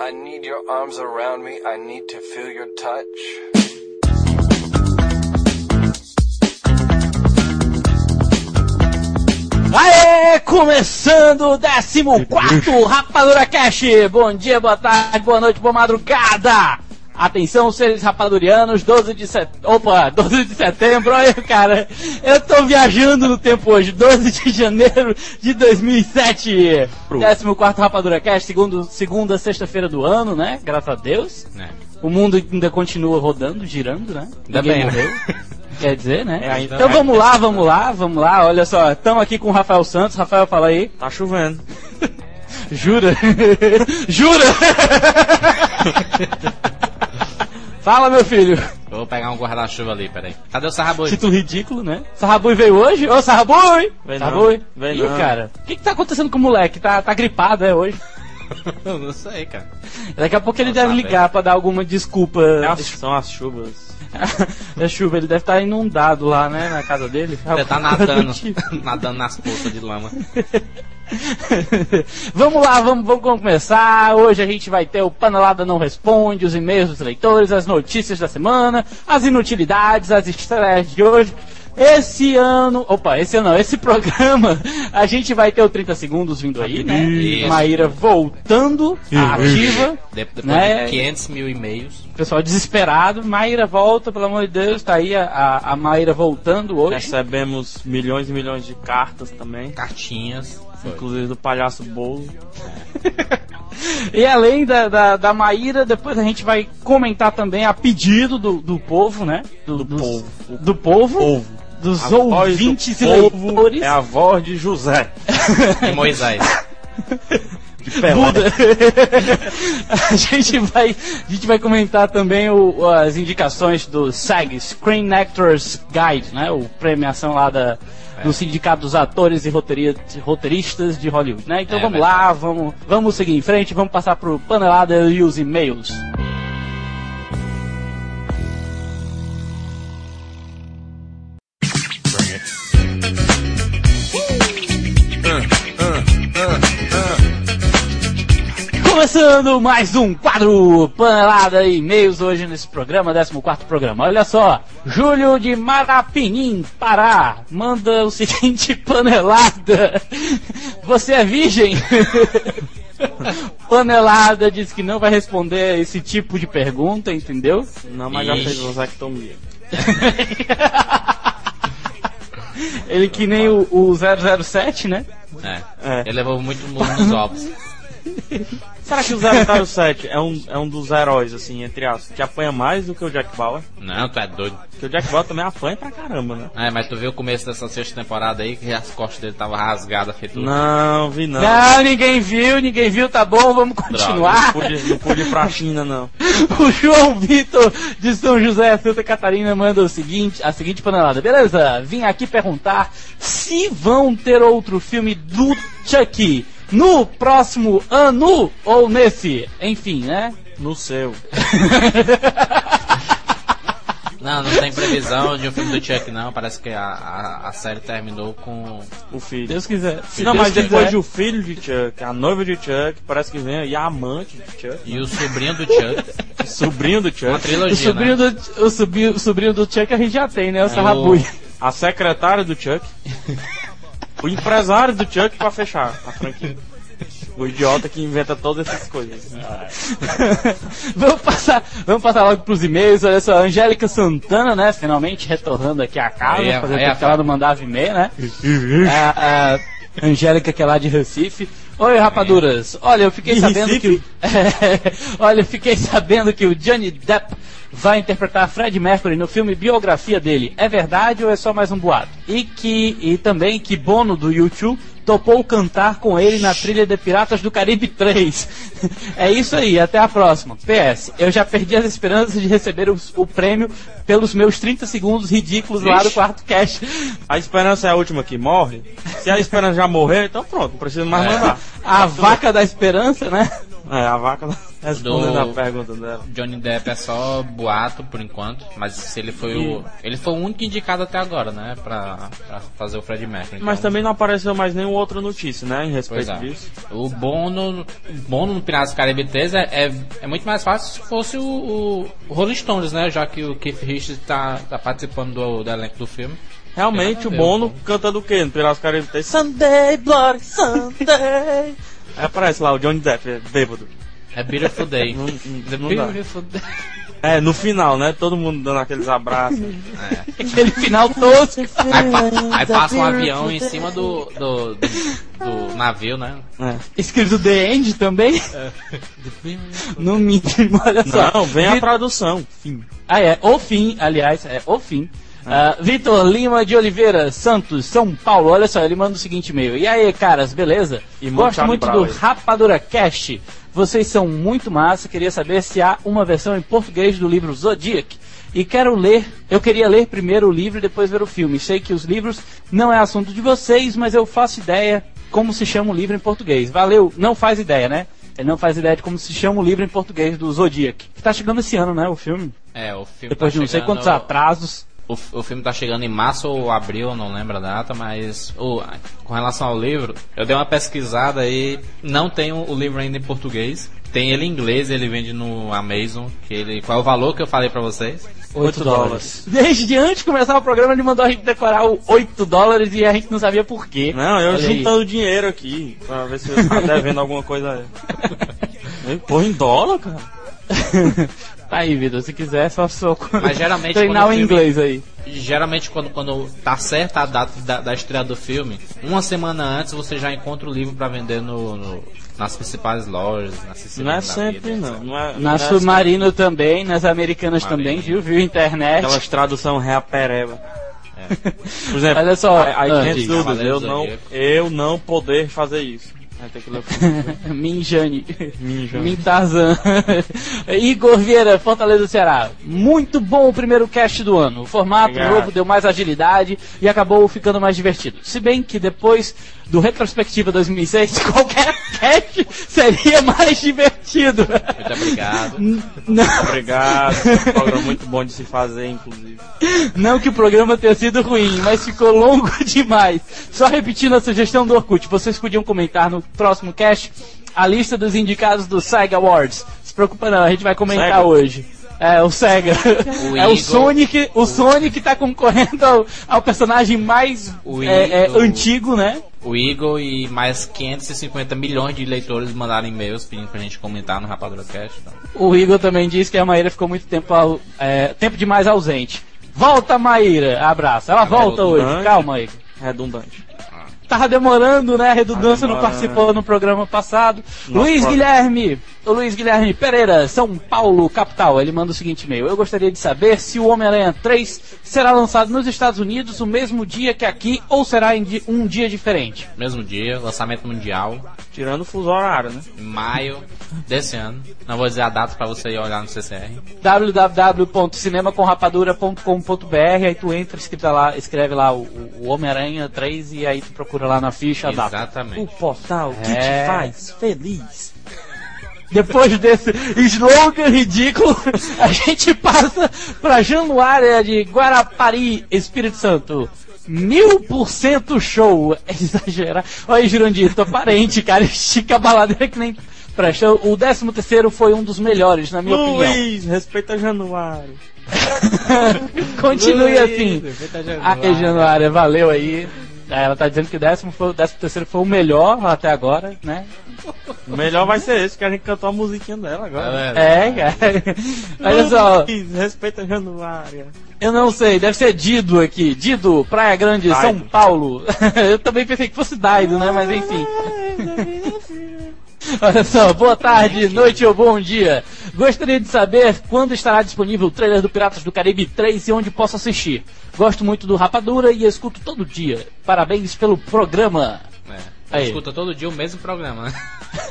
I need your arms around me. I need to feel your touch. Aê, começando o 14 Rapadura Cash. Bom dia, boa tarde, boa noite, boa madrugada. Atenção, seres rapadurianos, 12 de setembro. Opa, 12 de setembro, olha, cara. Eu tô viajando no tempo hoje, 12 de janeiro de 2007. 14 Rapadura Cast, segundo, segunda sexta-feira do ano, né? Graças a Deus. É. O mundo ainda continua rodando, girando, né? Ainda Ninguém bem, né? Quer dizer, né? É, então vamos lá, vamos lá, vamos lá. Olha só, estamos aqui com o Rafael Santos. Rafael, fala aí. Tá chovendo. Jura? Jura? Fala, meu filho. Eu vou pegar um guarda-chuva ali, peraí. Cadê o Sarraboi? Título ridículo, né? Sarrabui veio hoje? Ô, Sarrabui! Não. Sarrabui! Veio Ih, não. cara, o que que tá acontecendo com o moleque? Tá, tá gripado, é, hoje? Eu não sei, cara. Daqui a pouco ele Não deve sabe. ligar pra dar alguma desculpa. É as- são as chuvas. É chuva, ele deve estar inundado lá, né, na casa dele. Você tá nadando, nadando nas poças de lama. vamos lá, vamos, vamos começar. Hoje a gente vai ter o Panelada Não Responde, os e-mails dos leitores, as notícias da semana, as inutilidades, as estreias de hoje. Esse ano, opa, esse ano não, esse programa, a gente vai ter o 30 segundos vindo aí, né? Isso. Maíra voltando à ativa. De- depois Né? de 500 mil e-mails. Pessoal desesperado. Maíra volta, pelo amor de Deus, tá aí a, a, Maíra voltando hoje. Recebemos milhões e milhões de cartas também. Cartinhas. Foi. Inclusive do palhaço Bolo. E além da, da, da Maíra, depois a gente vai comentar também a pedido do, do povo, né? Do, dos- povo. Do povo. Povo. Dos A voz do ouvintes e povo leitores. É a voz de José. E Moisés. Buda. a gente vai a gente vai comentar também o- as indicações do SAG, Screen Actors Guide, né? O premiação lá da do sindicato dos atores e roteiri- roteiristas de Hollywood, né? Então É vamos verdade. lá, vamos vamos seguir em frente, vamos passar pro panelada e os e-mails. Começando mais um quadro Panelada e e-mails hoje nesse programa, 14 programa. Olha só, Júlio de Marapinim, Pará, manda o seguinte panelada. Você é virgem? panelada diz que não vai responder esse tipo de pergunta, entendeu? Não, mas já fez vasectomia. Ele que nem o, o 007, né? É. É. Ele levou muito mundo nos ovos. Será que o 007 é um, é um dos heróis, assim, entre aspas, que apanha mais do que o Jack Bauer? Não, tu é doido. Porque o Jack Bauer também apanha pra caramba, né? É, mas tu viu o começo dessa sexta temporada aí, que as costas dele estavam rasgadas, feito Não, vi não. Não, ninguém viu, ninguém viu, tá bom, vamos continuar. Não pude, não pude ir pra China, não. O João Vitor de São José, Santa Catarina, manda o seguinte, a seguinte panelada. Beleza, vim aqui perguntar se vão ter outro filme do Chucky no próximo ano ou nesse. Enfim, né? No seu. Não, não tem previsão de um filme do Chuck, não. Parece que a, a, a série terminou com. O filho. Deus quiser. Se não, Deus mas depois quiser. do filho de Chuck, a noiva de Chuck, parece que vem aí a amante de Chuck, E o sobrinho do Chuck. sobrinho do Uma Chuck, O trilogia, sobrinho, né? do, o, sobrinho, o sobrinho do Chuck a gente já tem, né? O É, Sarrabui. a secretária do Chuck, o empresário do Chuck pra fechar a franquia. O idiota que inventa todas essas coisas. vamos, passar, vamos passar logo pros e-mails. Olha só, Angélica Santana, né? Finalmente retornando aqui à casa, Aí é- é tempo que ela não mandava e-mail, né? a, a Angélica, que é lá de Recife. Oi, rapaduras. Olha, eu fiquei De sabendo que. Recife? Olha, eu fiquei sabendo que o Johnny Depp vai interpretar Fred Mercury no filme biografia dele. É verdade ou é só mais um boato? E que e também que Bono do YouTube topou cantar com ele na trilha de Piratas do Caribe 3. é isso aí, até a próxima. PS, eu já perdi as esperanças de receber o, o prêmio pelos meus 30 segundos ridículos lá do Ixi. quarto cast. A esperança é a última que morre. Se a esperança já morrer, então pronto, não precisa mais É. mandar. A vaca da esperança, né? É, a vaca respondendo Do- a pergunta dela. Johnny Depp é só boato por enquanto, mas se ele foi o. Ele foi o único indicado até agora, né? Pra, pra fazer o Fred Mercury. Mas então- também não apareceu mais nenhuma outra notícia, né? Em respeito é. disso. O Bono, o Bono no Piratas do Caribe 3 é, é, é muito mais fácil se fosse o, o, Rolling Stones, né? Já que o Keith Richards tá, tá participando do, do elenco do filme. Realmente, o Bono canta do quê? No Piratas do Caribe tem Sunday, Bloody Sunday. Aí aparece lá o Johnny Depp, é bêbado. É Beautiful Day. Não, não, não dá. Beautiful Day. É, no final, né? Todo mundo dando aqueles abraços. Aquele final tosco. Aí, pa- aí passa um avião em cima do, do, do, do navio, né? É. Escrito The End também? No mínimo, olha só. Não, vem a tradução. Fim. Ah, é. O fim, aliás, é o fim. Ah, Vitor Lima de Oliveira Santos, São Paulo. Olha só, ele manda o seguinte e-mail. E aí, caras, beleza? E Gosto muito do. Rapadura Cast. Vocês são muito massa. Queria saber se há uma versão em português do livro Zodiac. E quero ler, eu queria ler primeiro o livro e depois ver o filme. Sei que os livros não é assunto de vocês, mas eu faço ideia como se chama o livro em português. Valeu, não faz ideia, né? Ele não faz ideia de como se chama o livro em português do Zodiac. Que tá chegando esse ano, né? O filme. É, o filme Depois tá de não sei quantos atrasos. O, o filme tá chegando em março ou abril, não lembro a data, mas o- com relação ao livro, eu dei uma pesquisada e não tenho o livro ainda em português. Tem ele em inglês, ele vende no Amazon. Que ele, qual é o valor que eu falei pra vocês? 8 dólares. Desde antes de começar o programa, ele mandou a gente decorar o 8 dólares e a gente não sabia por quê. Não, eu Olha aí. juntando dinheiro aqui pra ver se eu tá devendo alguma coisa aí. Porra, em dólar, cara. tá aí, Vitor. Se quiser, só só Mas geralmente treinar o filme- inglês aí. Geralmente quando, quando tá certa a data da, da estreia do filme, uma semana antes você já encontra o livro pra vender no, no- nas principais lojas, na CCB Não é sempre, vida, não. não é, não Na é Submarino também, nas americanas também, viu? Viu internet. Aquelas tradução reapereba. É. Por exemplo, Olha só, a, a ah, Cavaleiro eu não, eu não poder fazer isso. Que. Minjane. Minjane. Mintarzan. Igor Vieira, Fortaleza, Ceará. Muito bom o primeiro cast do ano. O formato Obrigado. novo deu mais agilidade e acabou ficando mais divertido. Se bem que depois do Retrospectiva 2006, qualquer cast seria mais divertido. Muito obrigado. Não, Obrigado. É um programa muito bom de se fazer, inclusive. não que o programa tenha sido ruim, mas ficou longo demais. Só repetindo a sugestão do Orkut, vocês podiam comentar no próximo cast a lista dos indicados do SEGA Awards. Se preocupa não, a gente vai comentar Sega? hoje. É, o SEGA. O é o Eagle. Sonic, o Sonic tá concorrendo ao, ao personagem mais O é, é, Eagle. antigo, né? O Eagle e mais 550 milhões de leitores mandaram e-mails pedindo pra gente comentar no Rapadura Cast. Então. O Igor também disse que a Maíra ficou muito tempo, é, tempo demais ausente. Volta, Maíra! Abraço. Ela volta hoje. Calma, Igor. Redundante. Tava demorando, né? A redundância não participou no programa passado. Nosso Luiz. Guilherme, o Luiz Guilherme Pereira, São Paulo, capital. Ele manda o seguinte e-mail. Eu gostaria de saber se o Homem-Aranha 3 será lançado nos Estados Unidos o mesmo dia que aqui ou será em um dia diferente. Mesmo dia, lançamento mundial, Tirando o fuso horário, né? em maio desse ano. Não vou dizer a data pra você ir olhar no CCR. www.cinemacomrapadura.com.br Aí tu entra, escreve lá, escreve lá o, o Homem-Aranha 3 e aí tu procura lá na ficha a data. O portal que É. te faz feliz. Depois desse slogan ridículo, a gente passa pra Januária de Guarapari, Espírito Santo. Mil por cento show. É exagerar. Olha aí, Jurandir, tô parente, cara. Estica a baladeira que nem presta. O décimo terceiro foi um dos melhores, na minha opinião. Luiz, respeita Januário. Continue Luiz, assim. respeita a Ah, Januária. Januária, valeu aí. Ela tá dizendo que o décimo, foi, o décimo terceiro foi o melhor até agora, né? O melhor vai ser esse, que a gente cantou a musiquinha dela agora. É, cara. Olha só, respeita Januário. eu não sei, deve ser Dido aqui. Dido, Praia Grande, Daido. São Paulo. eu também pensei que fosse Daido, né? Mas enfim. Olha só, boa tarde, noite ou bom dia. Gostaria de saber quando estará disponível o trailer do Piratas do Caribe 3 e onde posso assistir. Gosto muito do Rapadura e escuto todo dia. Parabéns pelo programa. É. Aí. Escuta todo dia o mesmo programa?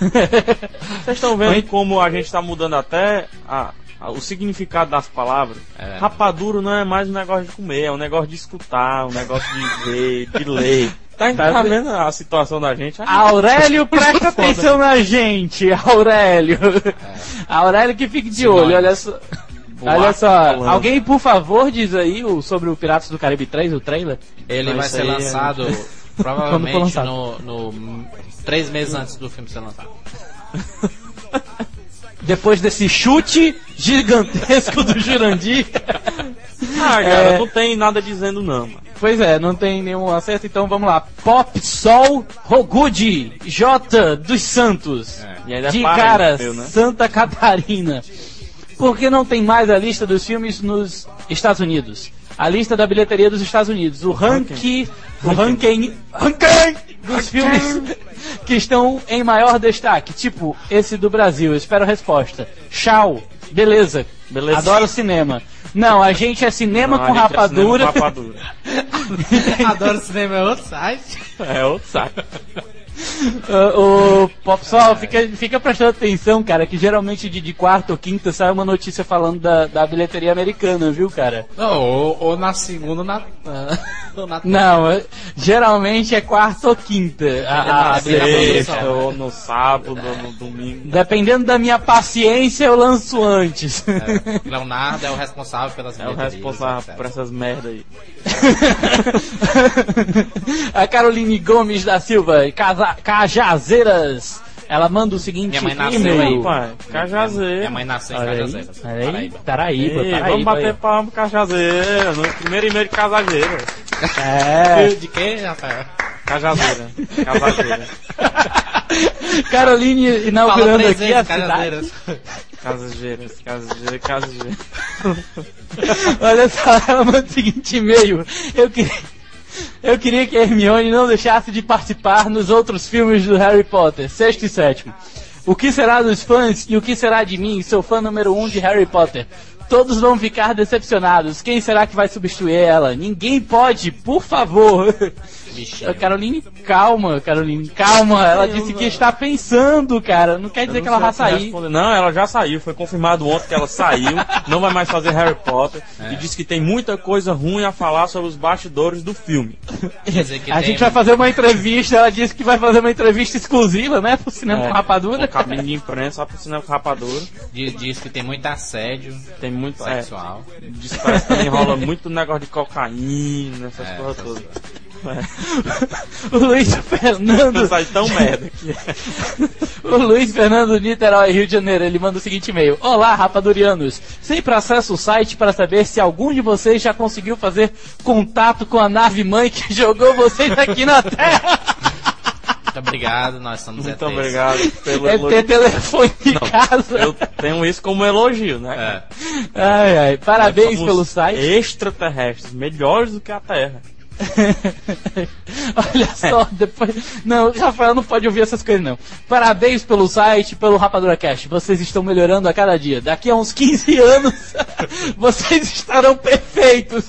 Vocês estão vendo como a gente tá mudando até a- a- o significado das palavras? É. Rapaduro não é mais um negócio de comer, é um negócio de escutar, um negócio de ver, de ler. Tá, Tá tá vendo? a situação da gente? Ah, Aurélio, presta atenção na gente, Aurélio. Aurélio que fique de Sinônimos. olho, olha só. Boato Olha só, falando. alguém por favor diz aí o, sobre o Piratas do Caribe 3, o trailer? Ele Mas vai ser aí é- lançado for provavelmente lançado. no, no- três meses antes do filme ser lançado. Depois desse chute gigantesco do Jurandir. Ah, cara, É. não tem nada dizendo não, mano. Pois é, não tem nenhum acerto, então vamos lá. Pop Sol Rogudi J dos Santos. É. É de cara, meu, né? Santa Catarina. Por que não tem mais a lista dos filmes nos Estados Unidos? A lista da bilheteria dos Estados Unidos. O ranking, o ranking, ranking dos filmes que estão em maior destaque. Tipo, esse do Brasil. Eu espero a resposta. Tchau. Beleza. Beleza. Adoro cinema. Não, a gente é cinema Não, com a gente é rapadura. cinema com rapadura. Adoro cinema é outro site. É outro saco. O Popsol, fica, fica prestando atenção, cara, que geralmente de, de quarta ou quinta sai uma notícia falando da, da bilheteria americana, viu, cara? Não, ou, ou na segunda ou na. ou na Não, é- geralmente é quarta ou quinta. a- a- a sexta. Ou no sábado, ou no domingo. Dependendo da minha paciência, eu lanço antes. É, Leonardo é o responsável pelas É o responsável etc. por essas merda aí. a Caroline Gomes da Silva, Cajazeiras, ela manda o seguinte Minha mãe nasceu e-mail. aí. Pai, Cajazeiro. Minha mãe nasceu em aí, Paraíba. Paraíba, Ei, Paraíba, vamos bater palma pro Cajazeira. No primeiro e-mail de Casageira. É. De quê, Rafael? Cajazeira. Casageira. Caroline inaugurando aqui a cidade. Cajazeiras. Casageiras. Casageira. Casageira. Olha só, ela manda o seguinte e-mail. Eu queria, eu queria que a Hermione não deixasse de participar nos outros filmes do Harry Potter, sexto e sétimo. O que será dos fãs e o que será de mim, seu fã número um de Harry Potter? Todos vão ficar decepcionados. Quem será que vai substituir ela? Ninguém pode, por favor. Bichinho. Caroline, calma, Caroline, calma. Ela disse que está pensando, cara. Não quer dizer que ela vai sair. Responder. Não, ela já saiu. Foi confirmado ontem que ela saiu. não vai mais fazer Harry Potter. É. E disse que tem muita coisa ruim a falar sobre os bastidores do filme. Quer dizer que A tem- gente vai fazer uma entrevista, ela disse que vai fazer uma entrevista exclusiva, né, pro cinema É, com rapadura. Com cabine de imprensa, só pro cinema com rapadura. Diz, diz que tem muito assédio Tem muito. É, sexual. diz que parece que também rola muito negócio de cocaína, essas É, coisas todas. O Luiz Fernando, Sai tão merda que é. o Luiz Fernando Niterói, Rio de Janeiro, ele manda o seguinte e-mail: Olá, rapadurianos. Sempre acesso o site para saber se algum de vocês já conseguiu fazer contato com a nave mãe que jogou vocês aqui na Terra. Muito obrigado, nós somos Muito ETs. obrigado pelo É ter elogio. telefone em casa. Eu tenho isso como elogio, né? É. Ai, ai, parabéns Somos pelo site. Extraterrestres, melhores do que a Terra. Olha só, depois. Não, o Rafael não pode ouvir essas coisas, não. Parabéns pelo site, pelo Rapadura Cast. Vocês estão melhorando a cada dia. Daqui a uns 15 anos, vocês estarão perfeitos.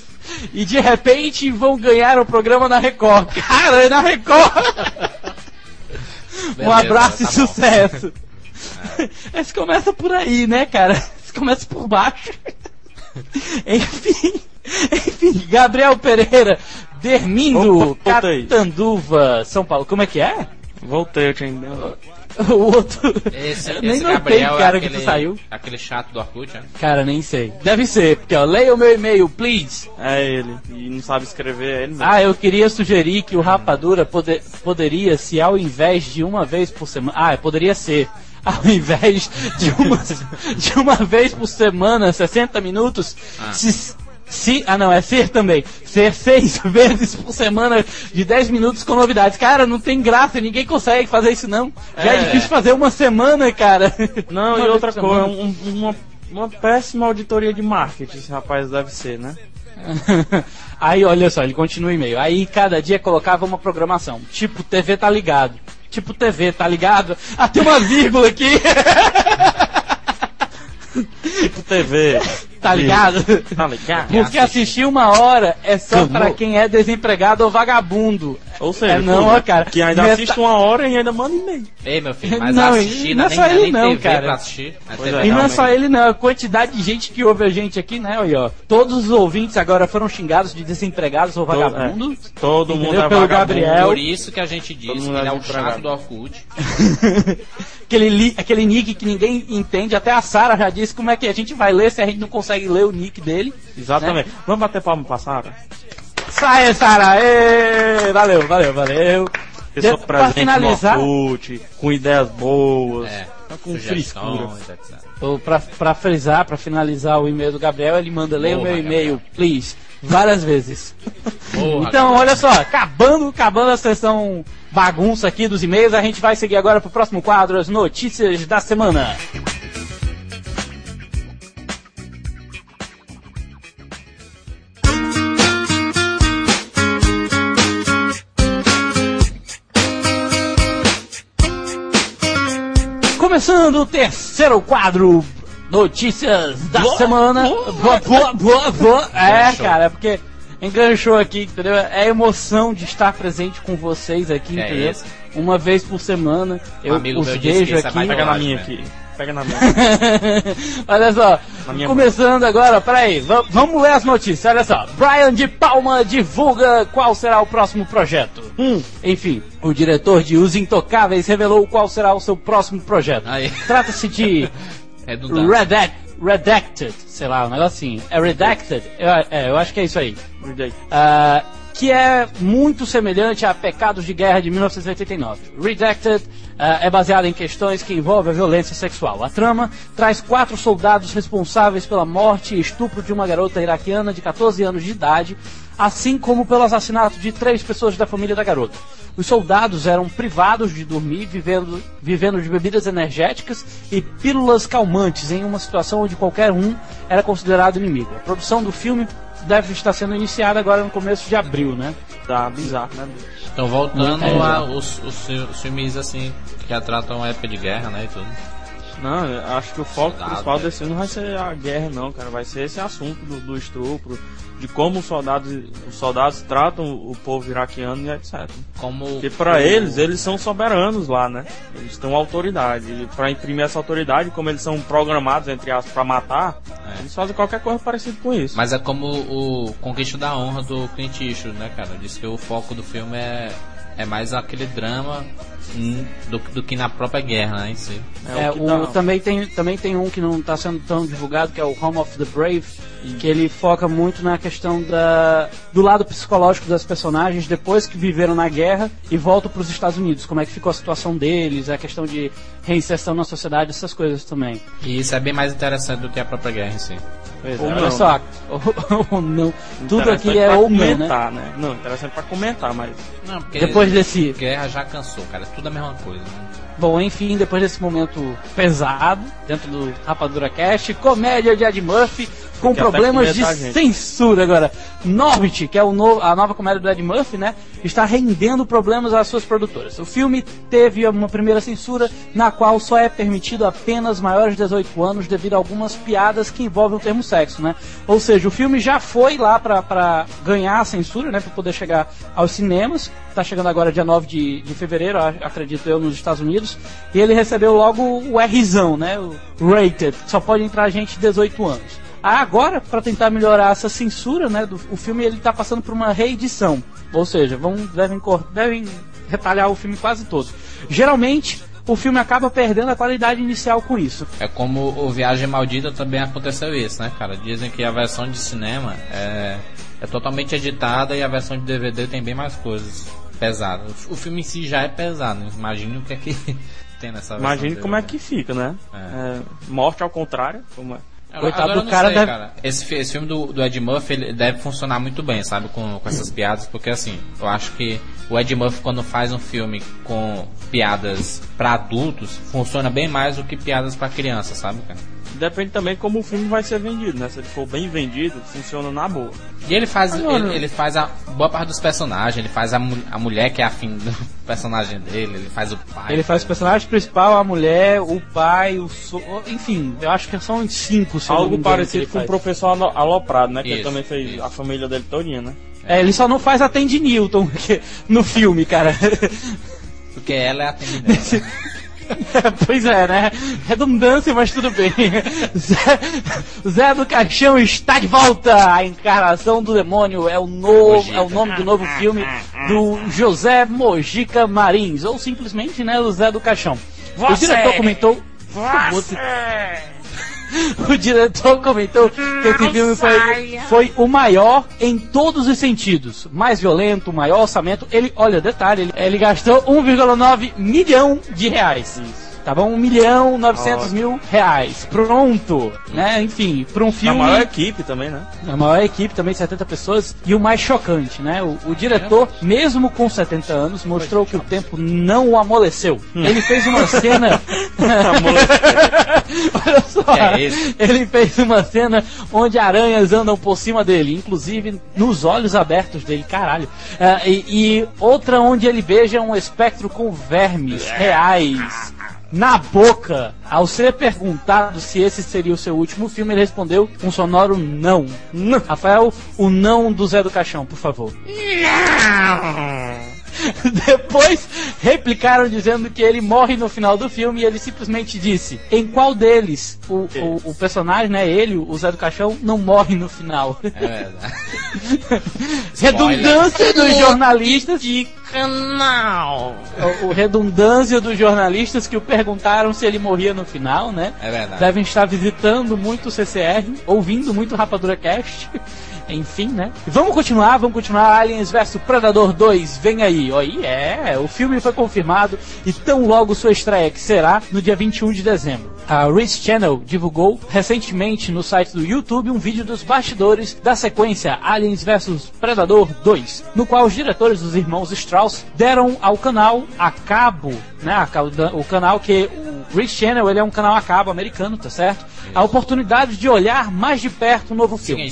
E de repente vão ganhar o programa na Record. Cara, é na Record! um Beleza, abraço e tá bom. sucesso. Esse começa por aí, né, cara? Começa por baixo. enfim, enfim, Gabriel Pereira, Dermindo. Catanduva, São Paulo. Como é que é? Voltei, eu tinha. O outro. Esse, nem esse notei, Gabriel cara, é que aquele, tu saiu. aquele chato do Orkut, né? Cara, nem sei. Deve ser, porque ó, leia o meu e-mail, please. É ele. E não sabe escrever, é ele mesmo. Ah, eu queria sugerir que o Rapadura pode- poderia, se ao invés de uma vez por semana. Ah, poderia ser. Ao invés de uma, de uma vez por semana, 60 minutos, se, se. Ah, não, é ser também. Ser seis vezes por semana de 10 minutos com novidades. Cara, não tem graça, ninguém consegue fazer isso não. Já é, É. difícil fazer uma semana, cara. Não, Uma e outra coisa, um- uma, uma péssima auditoria de marketing esse rapaz deve ser, né? Aí, olha só, ele continua o e-mail. Aí, cada dia colocava uma programação. Tipo, TV tá ligado. Tipo, TV tá ligado. Ah, tem uma vírgula aqui. Tipo TV. Tá ligado? Tá ligado? Porque assistir uma hora é só pra quem é desempregado ou vagabundo. Ou seja, É não, ó, cara. que ainda Meta- assiste uma hora e ainda manda e-mail. Ei, meu filho, mas Não, assistir e não é nem, só ele nem não, TV cara. é. E não é só ele, não. A quantidade de gente que ouve a gente aqui, né? Aí, ó. Todos os ouvintes agora foram xingados de desempregados ou vagabundos. Todo Entendeu? mundo é Pelo vagabundo. Gabriel. Por isso que a gente diz Todo que ele é é o desempregado. chato do Orkut. aquele, li- aquele nick que ninguém entende. Até a Sara já disse como é que a gente vai ler se a gente não consegue ler o nick dele. Exatamente. Vamos bater palma pra Sara? Sai, Sara! Valeu, valeu, valeu. Pessoa De- presente finalizar- no Orkut, com ideias boas. É, Tá com frescura. Ou pra, pra frisar, pra finalizar o e-mail do Gabriel, ele manda ler o meu e-mail, please, várias vezes. Porra, então, Gabriel. olha só, acabando, acabando a sessão bagunça aqui dos e-mails, a gente vai seguir agora pro próximo quadro, as notícias da semana. Começando o terceiro quadro, notícias da semana. Boa, boa, boa, boa. É, cara, é porque enganchou aqui, entendeu? É a emoção de estar presente com vocês aqui, É entendeu? isso. Uma vez por semana, eu amigo os meu disse vejo é aqui. mais Pega na Bobagem, minha aqui. Pega na minha. Olha só, começando agora, peraí, va- vamos ler as notícias. Olha só, Brian de Palma divulga qual será o próximo projeto. Hum. Enfim, o diretor de Os Intocáveis revelou qual será o seu próximo projeto. Trata-se de Redundante. Redact, Redacted, sei lá, um negocinho. É Redacted? Eu, é, eu acho que é isso aí. Reject. Ah, que é muito semelhante a Pecados de Guerra de 1989. Redacted ah, é baseado em questões que envolvem a violência sexual. A trama traz quatro soldados responsáveis pela morte e estupro de uma garota iraquiana de 14 anos de idade, assim como pelo assassinato de três pessoas da família da garota. Os soldados eram privados de dormir, vivendo, vivendo de bebidas energéticas e pílulas calmantes em uma situação onde qualquer um era considerado inimigo. A produção do filme deve estar sendo iniciada agora no começo de abril, né? Tá bizarro, né? Então voltando É, a os, os filmes assim que retratam a época de guerra, né, e tudo. Não, acho que o foco Soldado, principal né? desse filme não vai ser a guerra, não, cara. Vai ser esse assunto do, do estupro, de como os soldados, os soldados tratam o povo iraquiano e etc. Como Porque pra eles, eles são soberanos lá, né? Eles têm autoridade. E pra imprimir essa autoridade, como eles são programados, entre aspas, pra matar, É. eles fazem qualquer coisa parecida com isso. Mas é como o Conquista da Honra do Clint Eastwood, né, cara? Diz que o foco do filme é, é mais aquele drama hum, do, do que na própria guerra, né, em si. É, que o- dá- também, tem, também tem um que não está sendo tão divulgado, que é o Home of the Brave, que ele foca muito na questão da, do lado psicológico das personagens depois que viveram na guerra e voltam para os Estados Unidos. Como é que ficou a situação deles, a questão de reinserção na sociedade, essas coisas também. E isso é bem mais interessante do que a própria guerra em si. Ou é, olha não. só, ou, ou não. Tudo aqui é ou não, né? né? Não, interessante pra comentar, mas Não, porque Depois desse, guerra já cansou, cara. É tudo a mesma coisa. Né? Bom, enfim, depois desse momento pesado dentro do Rapadura Cast, comédia de Ed Murphy com problemas de gente. censura agora. Norbit, que é o no- a nova comédia do Ed Murphy, né, está rendendo problemas às suas produtoras. O filme teve uma primeira censura na qual só é permitido apenas maiores de 18 anos devido a algumas piadas que envolvem o termo sexo, né? Ou seja, o filme já foi lá pra- pra ganhar a censura, né, pra poder chegar aos cinemas. Tá chegando agora dia 9 de, de fevereiro, acredito eu, nos Estados Unidos. E ele recebeu logo o Rzão, né? O rated. Só pode entrar gente de 18 anos. Agora, para tentar melhorar essa censura, né, do, o filme ele tá passando por uma reedição. Ou seja, vão, devem, devem retalhar o filme quase todo. Geralmente, o filme acaba perdendo a qualidade inicial com isso. É como o Viagem Maldita também aconteceu isso, né, cara? Dizem que a versão de cinema é, é totalmente editada e a versão de DVD tem bem mais coisas pesadas. O filme em si já é pesado, né? imagine o que é que tem nessa versão. imagine de como é que fica, né? É. É, morte ao contrário, como é. Coitado agora do cara, sei, deve- cara. Esse, esse filme do, do Ed Murphy ele deve funcionar muito bem, sabe? Com, com essas piadas, porque assim, eu acho que o Ed Murphy quando faz um filme com piadas pra adultos, funciona bem mais do que piadas pra criança, sabe, cara? Depende também como o filme vai ser vendido, né? Se ele for bem vendido, funciona na boa. E ele faz, Agora- ele, ele faz a boa parte dos personagens, ele faz a, a mulher que é afim do personagem dele, ele faz o pai. Ele faz o personagem principal, a mulher, o pai, o so... enfim, eu acho que são cinco. se eu não me Algo parecido ele com o professor Alo- Aloprado, né? Que ele Isso, também fez isso. a família dele todinha, né? É, ele só não faz a Tandy Newton no filme, cara. Porque ela é a atendente. pois é, né? Redundância, mas tudo bem. Zé, Zé do Caixão está de volta! A encarnação do demônio é o, novo, é o nome do novo filme do José Mojica Marins, ou simplesmente, né, o Zé do Caixão. O diretor comentou. Você- O diretor comentou que esse filme foi, foi o maior em todos os sentidos. Mais violento, maior orçamento. Ele, olha, detalhe, ele, ele gastou 1,9 milhão de reais. Tá bom? 1 milhão 900 mil reais. Pronto. Né? Enfim, para um A filme. maior equipe também, né? A maior equipe também, 70 pessoas. E o mais chocante, né? O, o diretor, mesmo com 70 anos, mostrou que o tempo não o amoleceu. Ele fez uma cena. Olha só. Que é? Ele fez uma cena onde aranhas andam por cima dele, inclusive nos olhos abertos dele, caralho. Ah, e, e outra onde ele beija um espectro com vermes reais na boca. Ao ser perguntado se esse seria o seu último filme, ele respondeu um sonoro não. Rafael, o não do Zé do Caixão, por favor. Depois replicaram dizendo que ele morre no final do filme e ele simplesmente disse: em qual deles o, o, o personagem, né, ele, o Zé do Caixão, não morre no final. É verdade. Redundância dos jornalistas De canal. o, o redundância dos jornalistas que o perguntaram se ele morria no final, né? É verdade. Devem estar visitando muito o CCR, ouvindo muito Rapadura Cast. Enfim, né? E Vamos continuar, vamos continuar. Aliens vs Predador 2, vem aí. Ó, e é, o filme foi confirmado e tão logo sua estreia, que será no dia 21 de dezembro. A Race Channel divulgou recentemente no site do YouTube um vídeo dos bastidores da sequência Aliens vs Predador 2, no qual os diretores dos irmãos Strauss deram ao canal a cabo, né, o canal que o Race Channel ele é um canal a cabo americano, tá certo? A oportunidade de olhar mais de perto o novo filme.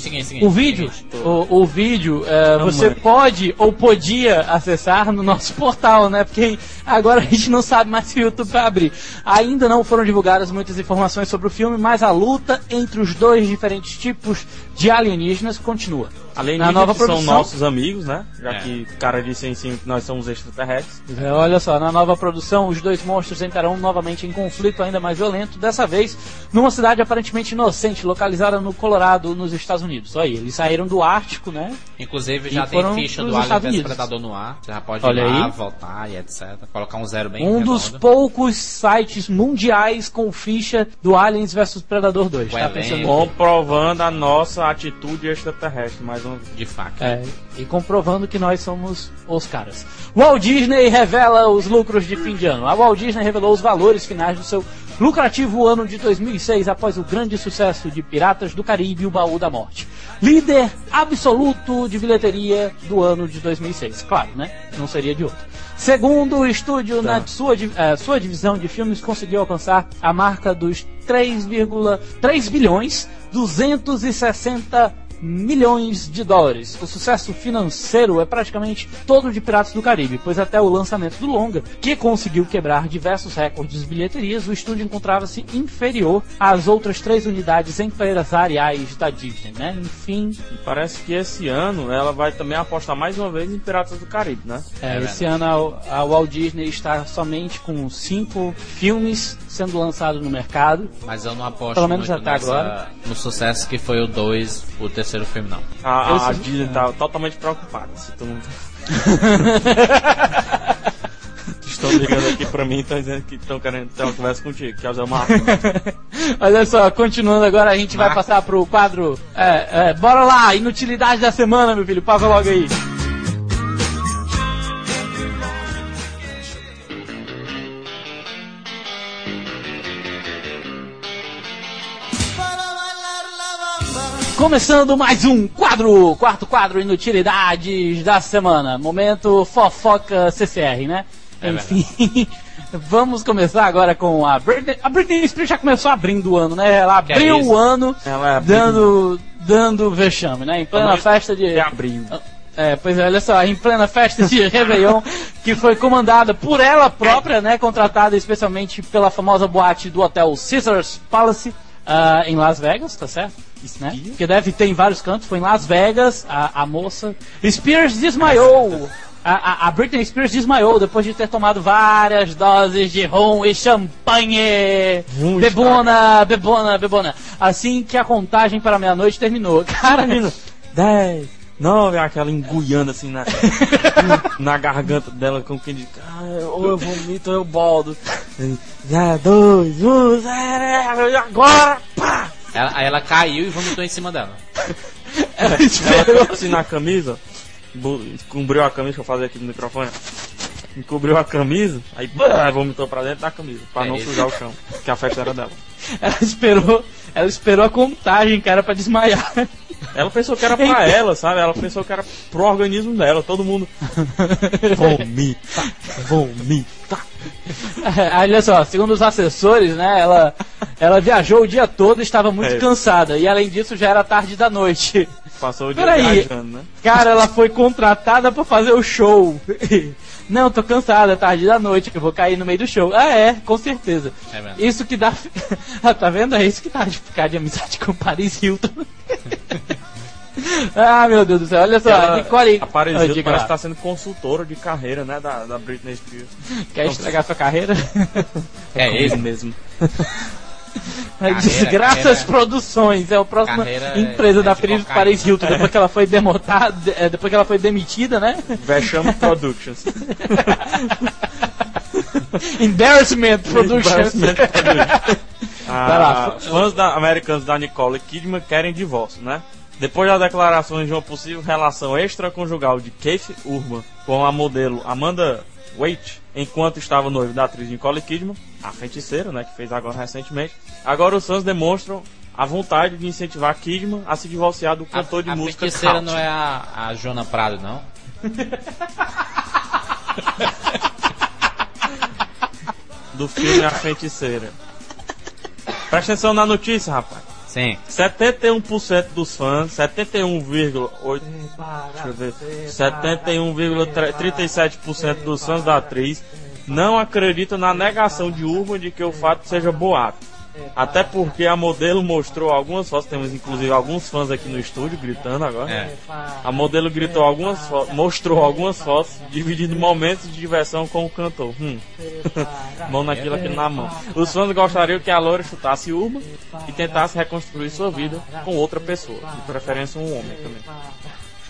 O vídeo, o, o vídeo, é, você mãe. pode ou podia acessar no nosso portal, né? Porque agora a gente não sabe mais se o YouTube vai abrir. Ainda não foram divulgadas muitas informações sobre o filme, mas a luta entre os dois diferentes tipos de alienígenas continua. Além Na disso, nova que são produção- nossos amigos, né? Já É. que o cara disse em cima que nós somos extraterrestres. É, Olha só, na nova produção, os dois monstros entrarão novamente em conflito ainda mais violento, dessa vez numa cidade aparentemente inocente, localizada no Colorado, nos Estados Unidos. Olha aí, eles saíram do Ártico, né? Inclusive E já tem ficha do Alien vs. Predador no ar. Você já pode Olha ir lá, aí. voltar e etc. Colocar um zero bem Um dos redondo. poucos sites mundiais com ficha do Aliens vs Predador 2. O Tá pensando? Comprovando a nossa atitude extraterrestre, mais de faca. É, e comprovando que nós somos os caras. Walt Disney revela os lucros de fim de ano. A Walt Disney revelou os valores finais do seu lucrativo ano de 2006 após o grande sucesso de Piratas do Caribe e o Baú da Morte. Líder absoluto de bilheteria do ano de 2006. Claro, né? Não seria de outro. Segundo o estúdio, na sua, eh, sua divisão de filmes conseguiu alcançar a marca dos 3,3 bilhões 260 milhões de dólares. O sucesso financeiro é praticamente todo de Piratas do Caribe, pois até o lançamento do longa, que conseguiu quebrar diversos recordes de bilheterias, o estúdio encontrava-se inferior às outras três unidades empresariais da Disney, né? Enfim, E parece que esse ano ela vai também apostar mais uma vez em Piratas do Caribe, né? é, É esse ano a, a Walt Disney está somente com cinco filmes sendo lançados no mercado. Mas eu não aposto Pelo menos muito até nessa- agora. no sucesso que foi o 2, o terceiro filme, não. A, a, a Disney tá totalmente preocupada. Se tu não. Estão ligando aqui pra mim e estão dizendo que estão querendo ter uma conversa contigo, que é o Zé Marco. Olha só, continuando agora, a gente vai Marcos. passar pro quadro. É, é, bora lá, inutilidade da semana, meu filho. Passa logo aí. Começando mais um quadro, quarto quadro Inutilidades da semana. Momento fofoca CCR, né? É Enfim, vamos começar agora com a Britney. A Britney Spears já começou abrindo o ano, né? Ela é abriu isso? o ano Ela é dando, dando vexame, né? Em plena festa de. de abril. É, pois é, olha só, em plena festa de Réveillon, que foi comandada por ela própria, né? Contratada especialmente pela famosa boate do hotel Caesars Palace, ah, em Las Vegas, tá certo? Né? Porque deve ter em vários cantos, foi em Las Vegas, a, a moça. Spears desmaiou! A, a- a Britney Spears desmaiou depois de ter tomado várias doses de rum e champanhe. Bebona, bebona, bebona. Assim que a contagem para meia-noite terminou. Cara, Menino, 10, 9, aquela engulhando assim na, na garganta dela, com quem diz, ah, ou eu vomito ou eu dois, um, zero, e agora! Ela, aí ela caiu e vomitou em cima dela. ela Ela assim na camisa, cobriu a camisa, que eu fazer aqui no microfone. Encobriu a camisa, aí pá, vomitou pra dentro da camisa, pra É não isso. sujar o chão, que a festa era dela. Ela esperou, ela esperou a contagem, cara, pra desmaiar. Ela pensou que era pra ela, sabe? Ela pensou que era pro organismo dela, todo mundo. Vomita, vomita. Olha só, segundo os assessores, né, ela, ela viajou o dia todo e estava muito É. cansada. E além disso, já era tarde da noite. Passou o dia Peraí. viajando, né? Cara, ela foi contratada pra fazer o show. Não, tô cansada, é tarde da noite, que eu vou cair no meio do show. Ah, é, com certeza. É mesmo. Isso que dá. Ah, tá vendo? É isso que dá de ficar de amizade com o Paris Hilton. ah, meu Deus do céu, olha só, Ela Nicole. apareceu, Ah, diga parece tá sendo consultora de carreira, né? Da, da Britney Spears. Quer estragar sua carreira? É Ele ele. mesmo. É Desgraças carreira- Produções, é a próxima Carreira empresa é da de Paris. Paris Hilton, depois que ela foi demotada, é, depois que ela foi demitida, né? Vexame Productions. Embarrassment Productions. Embarrassment Productions. Ah, fãs da, americanos da Nicole Kidman querem divórcio, né? Depois das declarações de uma possível relação extraconjugal de Keith Urban com a modelo Amanda Waite, enquanto estava noivo da atriz Nicole Kidman, a feiticeira, né, que fez agora recentemente, agora os fãs demonstram a vontade de incentivar Kidman a se divorciar do A, cantor de a música feiticeira country. não é a, a Jona Prado, não? do filme A Feiticeira. Presta atenção na notícia, rapaz. Sim. 71% dos fãs, 71,8 deixa eu ver, 71,37% dos fãs da atriz não acreditam na negação de Urban de que o fato seja boato. Até porque a modelo mostrou algumas fotos, temos inclusive alguns fãs aqui no estúdio gritando agora. É. A modelo gritou algumas fotos, mostrou algumas fotos, dividindo momentos de diversão com o cantor. Hum. mão naquilo aqui na mão. Os fãs gostariam que a loura chutasse Urban e tentasse reconstruir sua vida com outra pessoa, de preferência um homem também.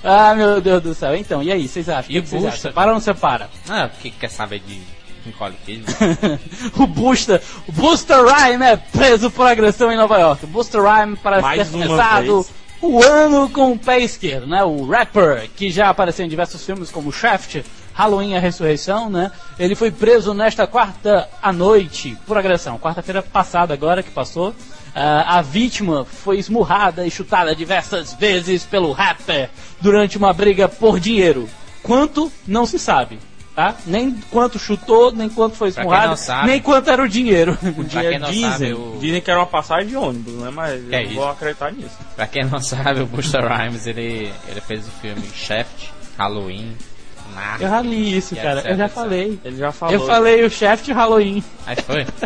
Ah, meu Deus do céu. Então, e aí, vocês acham? E o que vocês acham? Separa ou não separa? Ah, o que que quer saber de Nicole Kidman? o Busta, o Busta Rhyme é preso por agressão em Nova York. Busta Rhyme parece Mais ter começado o ano com o pé esquerdo, né? O rapper, que já apareceu em diversos filmes como Shaft, Halloween e a Ressurreição, né? Ele foi preso nesta quarta à noite por agressão. Quarta-feira passada agora que passou. Ah, a vítima foi esmurrada e chutada diversas vezes pelo rapper durante uma briga por dinheiro. Quanto não se sabe, tá? Nem quanto chutou, nem quanto foi esmurrado, sabe- nem quanto era o dinheiro. Quem não dizem, sabe, o- dizem que era uma passagem de ônibus, né? Mas É eu não vou acreditar nisso. pra quem não sabe, o Busta Rhymes, ele, ele fez o filme Shaft, Halloween, Narc. Eu já li isso, cara. etc, Eu já etc. falei. Ele já falou. Eu falei o de Halloween. Aí foi?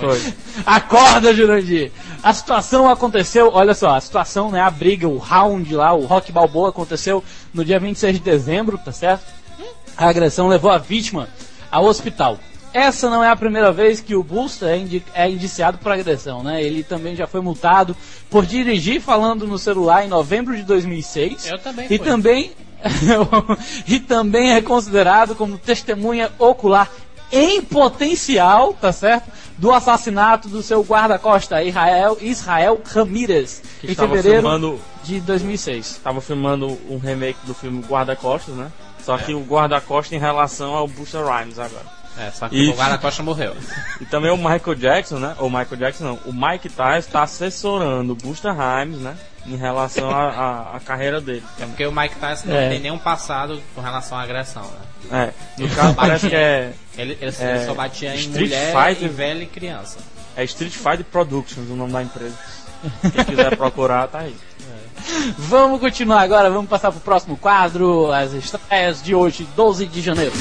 Foi. Acorda, Jurandir! A situação aconteceu, olha só, a situação, né, a briga, o round lá, o Rock Balboa aconteceu no dia 26 de dezembro, tá certo? A agressão levou a vítima ao hospital. Essa não é a primeira vez que o Busta é, indi- é indiciado por agressão, né? Ele também já foi multado por dirigir falando no celular em novembro de 2006. Eu também E fui. também, e também é considerado como testemunha ocular em potencial, tá certo? Do assassinato do seu guarda-costa Israel, Israel Ramírez, Que em estava fevereiro filmando, de 2006. tava filmando um remake do filme Guarda-Costas, né? Só que o Guarda-Costas em relação ao Busta Rhymes agora. É, só que E- o guarda-costa morreu. E também o Michael Jackson, né? Ou Michael Jackson não. O Mike Tyson está assessorando o Busta Rhymes, né? em relação à carreira dele. É porque o Mike Tyson É. não tem nenhum passado com relação à agressão, né? É, no caso parece que é, Ele, ele É, só batia em Street mulher Fighter. e velha e criança. é Street Fighter Productions o nome da empresa. Quem quiser procurar, tá aí. Vamos continuar agora, vamos passar pro próximo quadro, as estreias de hoje, 12 de janeiro.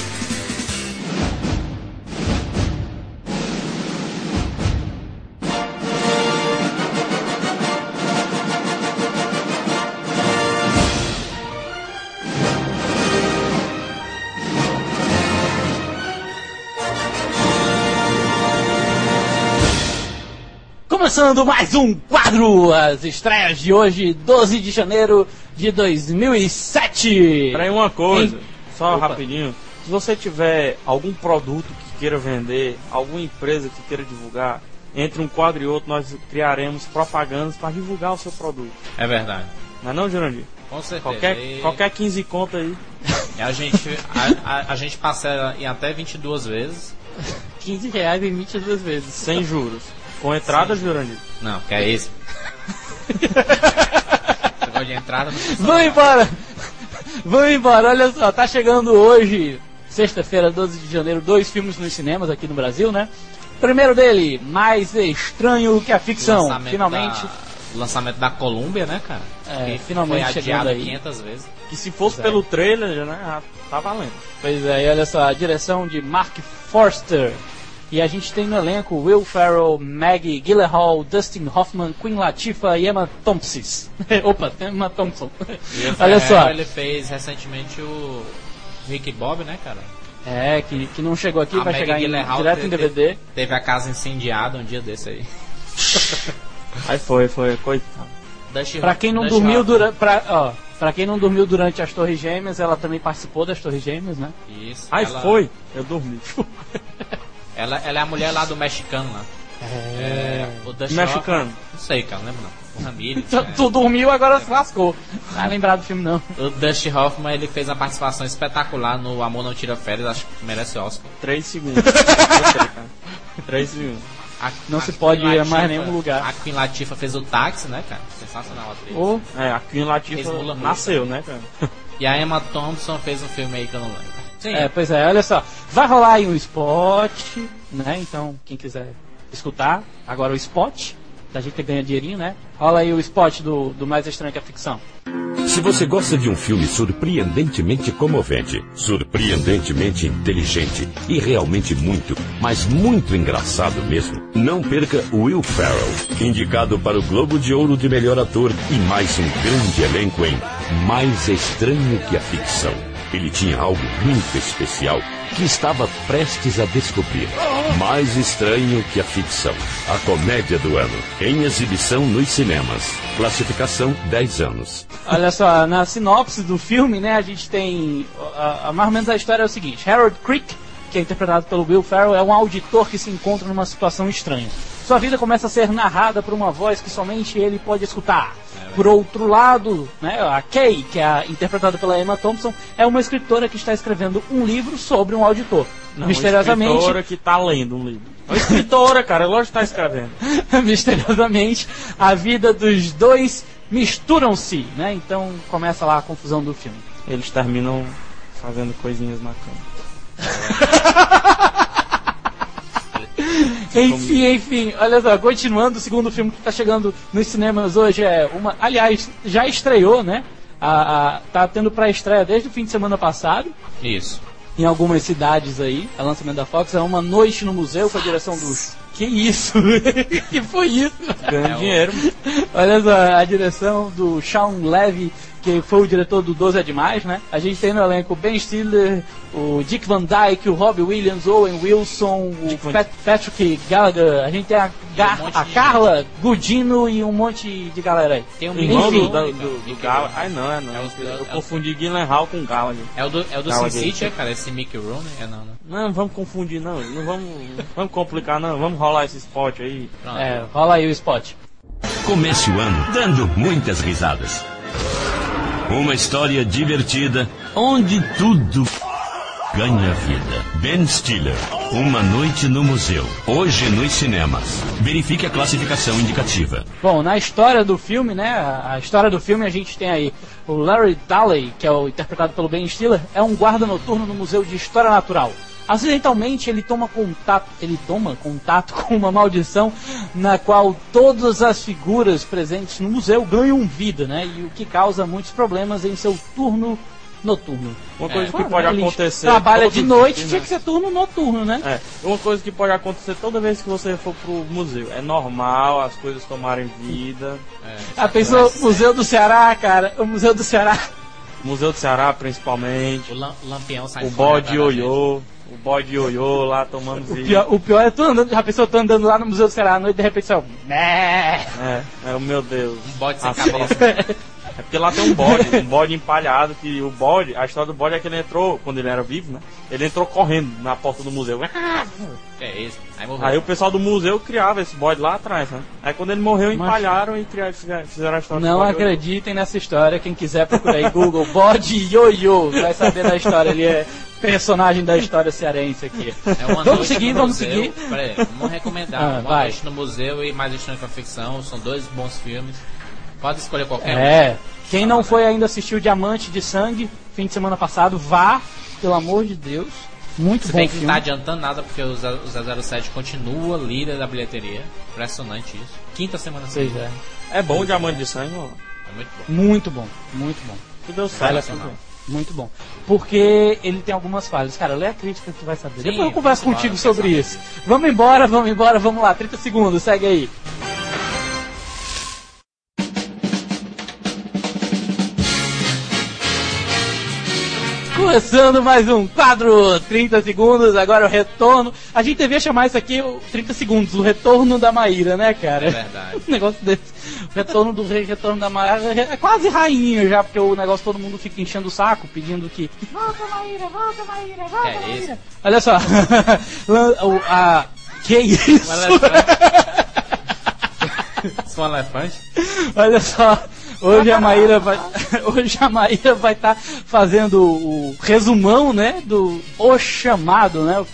Começando mais um quadro, as estreias de hoje, 12 de janeiro de 2007. Peraí, uma coisa, Hein? só Opa. rapidinho. Se você tiver algum produto que queira vender, alguma empresa que queira divulgar, entre um quadro e outro nós criaremos propagandas para divulgar o seu produto. É verdade. Não é não, Jurandir? Com certeza. Qualquer, E- qualquer 15 conta aí. e a gente, a, a, a gente parcela em até 22 vezes. 15 reais em 22 vezes. Sem juros. Com entrada, Jurandir. Não, que é esse. Você gosta de entrada no Vamos embora! Vamos embora, olha só, tá chegando hoje, sexta-feira, 12 de janeiro, dois filmes nos cinemas aqui no Brasil, né? Primeiro dele, Mais Estranho que a Ficção, lançamento finalmente. Da, o lançamento da Colômbia, né, cara? É, Que finalmente foi chegando adiado aí. 500 vezes. Que se fosse Exato. pelo trailer, né, já tá valendo. Pois é, e olha só, a direção de Mark Forster. E a gente tem no elenco Will Ferrell, Maggie Gyllenhaal, Dustin Hoffman, Queen Latifah e Emma Thompson. Opa, Emma Thompson. olha só. Ele fez recentemente o Rick Bob, né, cara? É, que, que não chegou aqui, A vai Maggie chegar em, direto em teve- DVD. Teve a casa incendiada um dia desse aí. Aí foi, foi, coitado. Pra quem não dormiu durante, pra, ó, pra quem não dormiu durante as Torres Gêmeas, ela também participou das Torres Gêmeas, né? Isso. Aí ela, foi, eu dormi. Ela, ela é a mulher lá do mexicano lá. É. O Dusty Mexicano. Hoffman- Não sei, cara, não lembro não. O Ramirez. Tu, é. tu dormiu, agora se lascou. Não vai lembrar do filme não. O Dusty Hoffman ele fez uma participação espetacular no Amor Não Tira Férias, acho que merece Oscar. Três segundos. Três segundos. A- Não a se pode ir a mais nenhum lugar. A Queen Latifah fez o táxi, né, cara? Sensacional a atriz. Ô, É, a Queen Rouge nasceu, né, cara? E a Emma Thompson fez um filme aí que eu não lembro. Sim, É, pois é, olha só. Vai rolar aí um spot, né? Então, quem quiser escutar, agora o spot, da gente ganha dinheirinho, né? Rola aí o spot do, do Mais Estranho que a Ficção. Se você gosta de um filme surpreendentemente comovente, surpreendentemente inteligente e realmente muito, mas muito engraçado mesmo, não perca Will Ferrell, indicado para o Globo de Ouro de melhor ator e mais um grande elenco em Mais Estranho que a Ficção. Ele tinha algo muito especial que estava prestes a descobrir. Mais estranho que a ficção. A comédia do ano. Em exibição nos cinemas. Classificação 10 anos. Olha só, na sinopse do filme, né, a gente tem. A, a- mais ou menos a história é o seguinte: Harold Crick, que é interpretado pelo Will Ferrell, é um auditor que se encontra numa situação estranha. Sua vida começa a ser narrada por uma voz que somente ele pode escutar. Por outro lado, né, a Kay, que é interpretada pela Emma Thompson, é uma escritora que está escrevendo um livro sobre um auditor. Não, Misteriosamente, Uma escritora que tá lendo um livro. Uma escritora, cara, lógico que tá escrevendo. misteriosamente, a vida dos dois misturam-se, né? Então começa lá a confusão do filme. Eles terminam fazendo coisinhas na cama. Enfim, enfim, olha só, continuando, o segundo filme que está chegando nos cinemas hoje é uma. Aliás, já estreou, né? A, a- tá tendo pré-estreia desde o fim de semana passado, Isso. em algumas cidades aí. É lançamento da Fox, é uma noite no museu com a direção dos. Que isso? que foi isso? Ganhando É dinheiro. Olha só, a direção do Sean Levy, que foi o diretor do 12 é Demais, né? A gente tem no elenco o Ben Stiller, o Dick Van Dyke, o Robbie Williams, Owen Wilson, o Pat- Patrick Gallagher, a gente tem a, Ga- um a Carla Gudino e um monte de galera aí. Tem um Irmão Enfim. do, da- do, do Gallagher. Ai não, é não. É os- Eu é confundi Gyllenhaal com Gallagher. É o do, é o do Gallagher. Sin City, é, cara? Esse Mickey Rooney? É não, né? Não, não vamos confundir não. Não vamos, vamos complicar não. Vamos rolar esse spot aí. Pronto. É, rola aí o spot. Comece o ano dando muitas risadas. Uma história divertida, onde tudo ganha vida. Ben Stiller, Uma Noite no Museu. Hoje nos cinemas. Verifique a classificação indicativa. Bom, na história do filme, né? A história do filme a gente tem aí o Larry Daly, que é o interpretado pelo Ben Stiller, é um guarda noturno no Museu de História Natural. Acidentalmente ele toma contato, ele toma contato com uma maldição na qual todas as figuras presentes no museu ganham vida, né? E o que causa muitos problemas em seu turno noturno. Uma coisa É. que pode Ele acontecer. Trabalha de noite, tinha que ser turno noturno, né? É, uma coisa que pode acontecer toda vez que você for pro museu. É normal as coisas tomarem vida. A pessoa, Museu do Ceará, cara, o Museu do Ceará. Museu do Ceará, principalmente. O, lam- o lampião sai O bode da gente. O bode ioiô lá tomando O pior, o pior é tu andando, a pessoa tá andando lá no Museu do Ceará à noite e de repente só. Né? É, é o meu Deus. Um bode sem Ah, cabeça. É porque lá tem um bode, um bode empalhado, que o bode, a história do bode é que ele entrou, quando ele era vivo, né? Ele entrou correndo na porta do museu. É isso? Aí o pessoal do museu criava esse bode lá atrás, né? Aí quando ele morreu, Mas- empalharam e criaram, fizeram fizeram a história Não acreditem nessa história. Quem quiser procurar aí Google Bode Ioiô vai saber da história. Ele é personagem da história cearense aqui. É uma Vamos seguir, vamos museu. seguir. Peraí, vamos recomendar. Ah, uma vai. noite no museu e mais estranho com a ficção. São dois bons filmes. Pode escolher qualquer um. Quem não foi ainda assistir o Diamante de Sangue, fim de semana passado, vá, pelo amor de Deus. Muito Se bom bem que não filme. tá adiantando nada porque o Ze- o 007 continua líder da bilheteria. Impressionante isso. Quinta semana Pois seguida. é. É bom o diamante de sangue, ó. É muito bom. Muito bom, muito bom. Que deu certo. Relacional. Muito bom. Porque ele tem algumas falhas. Cara, lê a crítica que tu vai saber. Sim, Depois eu converso contigo embora, sobre isso. Vamos embora, vamos embora, vamos lá. 30 segundos, segue aí. Começando mais um quadro 30 segundos, agora o retorno. A gente devia chamar isso aqui o 30 segundos, o retorno da Maíra, né, cara? É verdade. um negócio desse. O retorno do rei, retorno da Maíra. É quase rainha já, porque o negócio todo mundo fica enchendo o saco, pedindo que. Volta, Maíra, volta, Maíra, volta, É isso. Maíra. Olha só. O- a... Que isso? Um elefante. Sou um elefante? Olha só. Hoje a Maíra vai, hoje a Maíra vai estar fazendo o resumão, né, do O Chamado, né?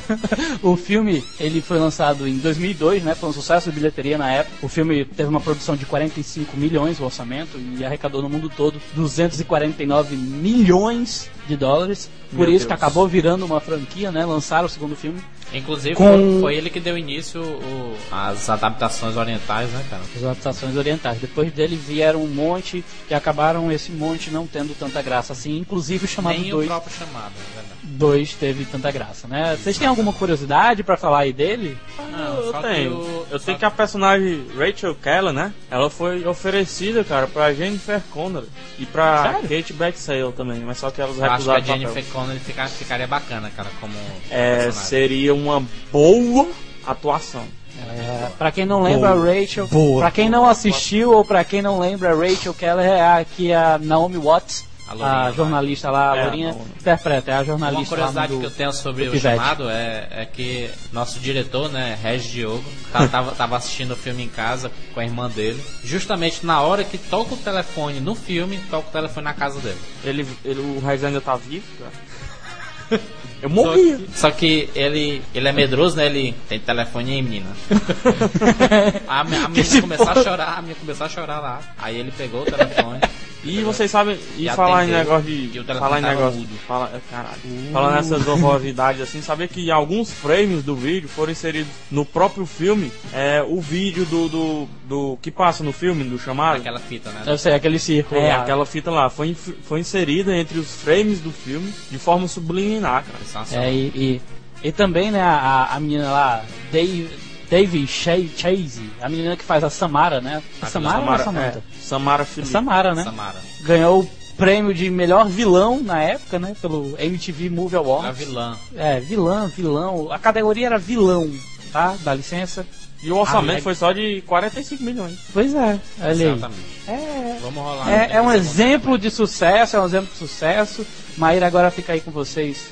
O filme, ele foi lançado em 2002, né? Foi um sucesso de bilheteria na época. O filme teve uma produção de 45 milhões o orçamento e arrecadou no mundo todo 249 milhões de dólares. Por Meu isso que Deus. acabou virando uma franquia, né? Lançaram o segundo filme. Inclusive, Com- foi, ele que deu início o- às adaptações orientais, né, cara? as adaptações orientais. Depois dele vieram um monte e acabaram esse monte não tendo tanta graça assim, inclusive o chamado Nem 2. o próprio chamado, é verdade. 2 teve tanta graça, né? Vocês têm alguma curiosidade pra falar aí dele? Não, eu tenho. eu só sei que a personagem Rachel Keller, né? Ela foi oferecida, cara, pra Jennifer Connelly e pra Sério? Kate Beckinsale também, mas só que elas Eu acho que recusaram a. Jennifer Connelly fica- ficaria bacana, cara, como É, personagem. seria uma boa atuação. É, pra quem não lembra, Boa. a Rachel. Boa. Pra quem não assistiu ou pra quem não lembra, a Rachel Keller é aqui a Naomi Watts, A a, lourinha lá. jornalista lá, a É, Lourinha, a Naomi. interpreta, é a Uma jornalista lá curiosidade do- que eu tenho sobre o chamado é, é que nosso diretor, né, Regis Diogo, tá- tava, tava assistindo o filme em casa com a irmã dele. Justamente na hora que toca o telefone no filme, toca o telefone na casa dele. Ele, ele, o Raiz ainda tá vivo, cara. Eu Só morri. que, só que ele, ele é medroso, né? Ele tem telefone aí, menina. A, a menina começou a chorar, a menina começou a chorar lá. Aí ele pegou o telefone. E vocês sabem, e, falar em negócio de. Falar em tava negócio. mudo. Fala, é, caralho. Falando nessas horrorosidades assim, sabia que alguns frames do vídeo foram inseridos no próprio filme. É o vídeo do. do, do que passa no filme, do chamado. Aquela fita, né? Eu sei, aquele círculo. É, lá. aquela fita lá. Foi, foi inserida entre os frames do filme de forma subliminar, cara. É, e, e, e também, né, a, a menina lá, Dave, Dave Chase, a menina que faz a Samara, né? A A Samara, ou a Samara, Samantha? é, Samara Felipe. Samara, né? Samara. Ganhou o prêmio de melhor vilão na época, né? Pelo MTV Movie A Awards. vilã. É, vilã, vilão. A categoria era vilão, tá? Dá licença. E o orçamento Ah, foi só de 45 milhões. Pois é, olha aí. Exatamente. É, Vamos rolar. é, é um exemplo de sucesso, é um exemplo de sucesso. Maíra agora fica aí com vocês.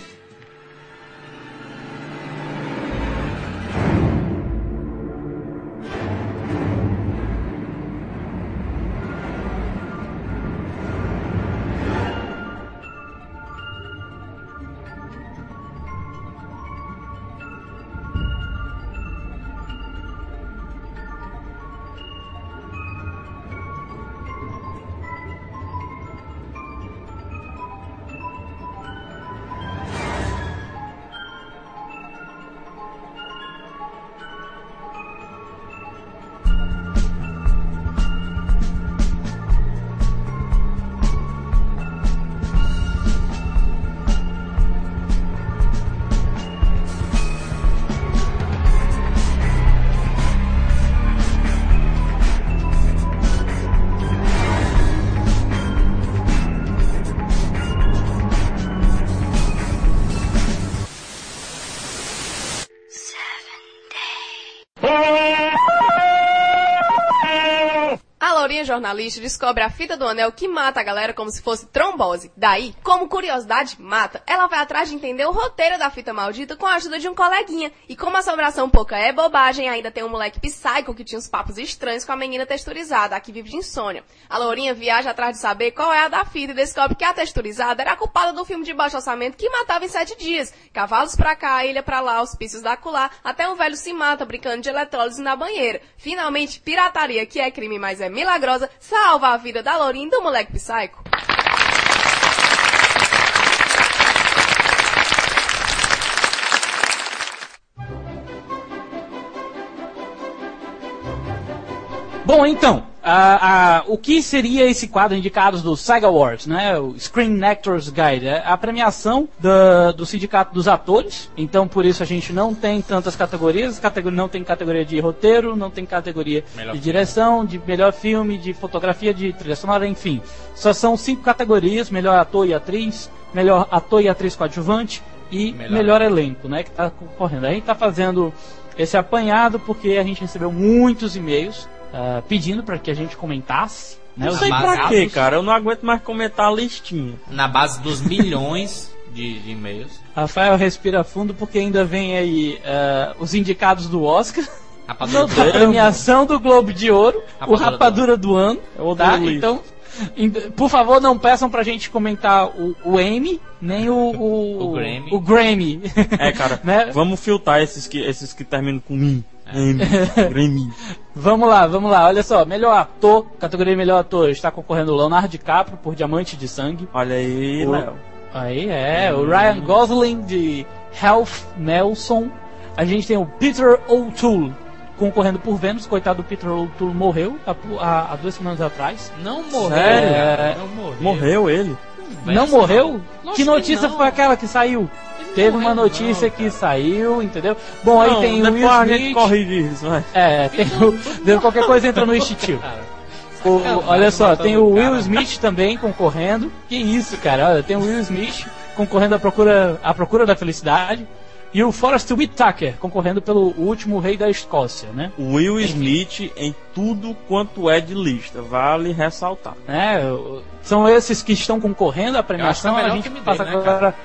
A Laurinha jornalista descobre a fita do anel que mata a galera como se fosse trombose. Daí, como curiosidade mata, ela vai atrás de entender o roteiro da fita maldita com a ajuda de um coleguinha. E como a assombração pouca é bobagem, ainda tem um moleque psycho que tinha uns papos estranhos com a menina texturizada, a que vive de insônia. A Laurinha viaja atrás de saber qual é a da fita e descobre que a texturizada era a culpada do filme de baixo orçamento que matava em sete dias. Cavalos pra cá, ilha pra lá, hospícios da acolá, até um velho se mata brincando de eletrólise na banheira. Finalmente, pirataria, que é crime, mas é milagrosa, salva a vida da Lourinha e do moleque psycho. Bom, então, a- a- o que seria esse quadro indicados do Saga Awards, né? O Screen Actors Guide, é a premiação da- do sindicato dos atores. Então, por isso a gente não tem tantas categorias. Categoria, não tem categoria de roteiro, não tem categoria Melhor de filme. direção, de melhor filme, de fotografia, de trilha sonora, enfim. Só são cinco categorias: melhor ator e atriz, melhor ator e atriz coadjuvante e Melhor melhor, elenco, né? Que tá concorrendo. A gente tá fazendo esse apanhado porque a gente recebeu muitos e-mails ah, pedindo para que a gente comentasse. Né, Não os sei pra quê, cara. Eu não aguento mais comentar a listinha. Na base dos milhões de, de e-mails. Rafael respira fundo porque ainda vem aí ah, os indicados do Oscar, Rapadura a premiação do Globo de Ouro, o Rapadura do Rapadura do Ano. Odeio Tá? Então, por favor, não peçam pra gente comentar o, o Emmy, nem o, o, O Grammy. o Grammy. É, cara, Né? vamos filtrar esses que, esses que terminam com mim. M, Grammy. Vamos lá, vamos lá. Olha só, melhor ator, categoria melhor ator, está concorrendo o Leonardo DiCaprio por Diamante de Sangue. Olha aí, O- Léo. Aí é, o Ryan Gosling de Health Nelson. A gente tem o Peter O'Toole concorrendo por Vênus. Coitado do Peter O'Toole morreu há, há- há duas semanas atrás. Não morreu. Sério? cara, Não morreu. Morreu ele. Não morreu? Lógico Que notícia não. foi aquela que saiu? Teve não uma notícia não, que saiu, entendeu? Bom, aí Não, tem o Will Smith. corrige isso, vai. É, tem o. qualquer coisa entra no instintivo. O- o- Sacanagem, olha só, tem o Will. Smith também concorrendo. Que isso, cara? Olha, tem o Will Smith concorrendo à procura, à procura da felicidade. E o Forrest Whitaker concorrendo pelo último rei da Escócia, né? Will Smith em tudo quanto é de lista, vale ressaltar. É, são esses que estão concorrendo à premiação. É o a gente passa né, agora.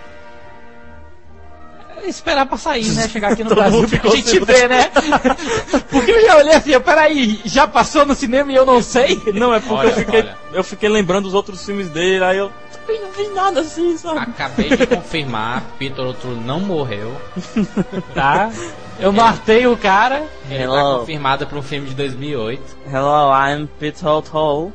Esperar pra sair, né? Chegar aqui no Todo Brasil pra gente ver, né? Porque eu já olhei assim, peraí, já passou no cinema e eu não sei? Não, é porque Olha, eu, fiquei, olha. eu fiquei lembrando dos outros filmes dele, aí eu "Eu não vi nada assim, sabe? Acabei de confirmar, Peter O'Toole não morreu. Tá? Eu martei o cara. Ele tá Hello. confirmado para um filme de 2008. Hello, I'm Peter O'Toole.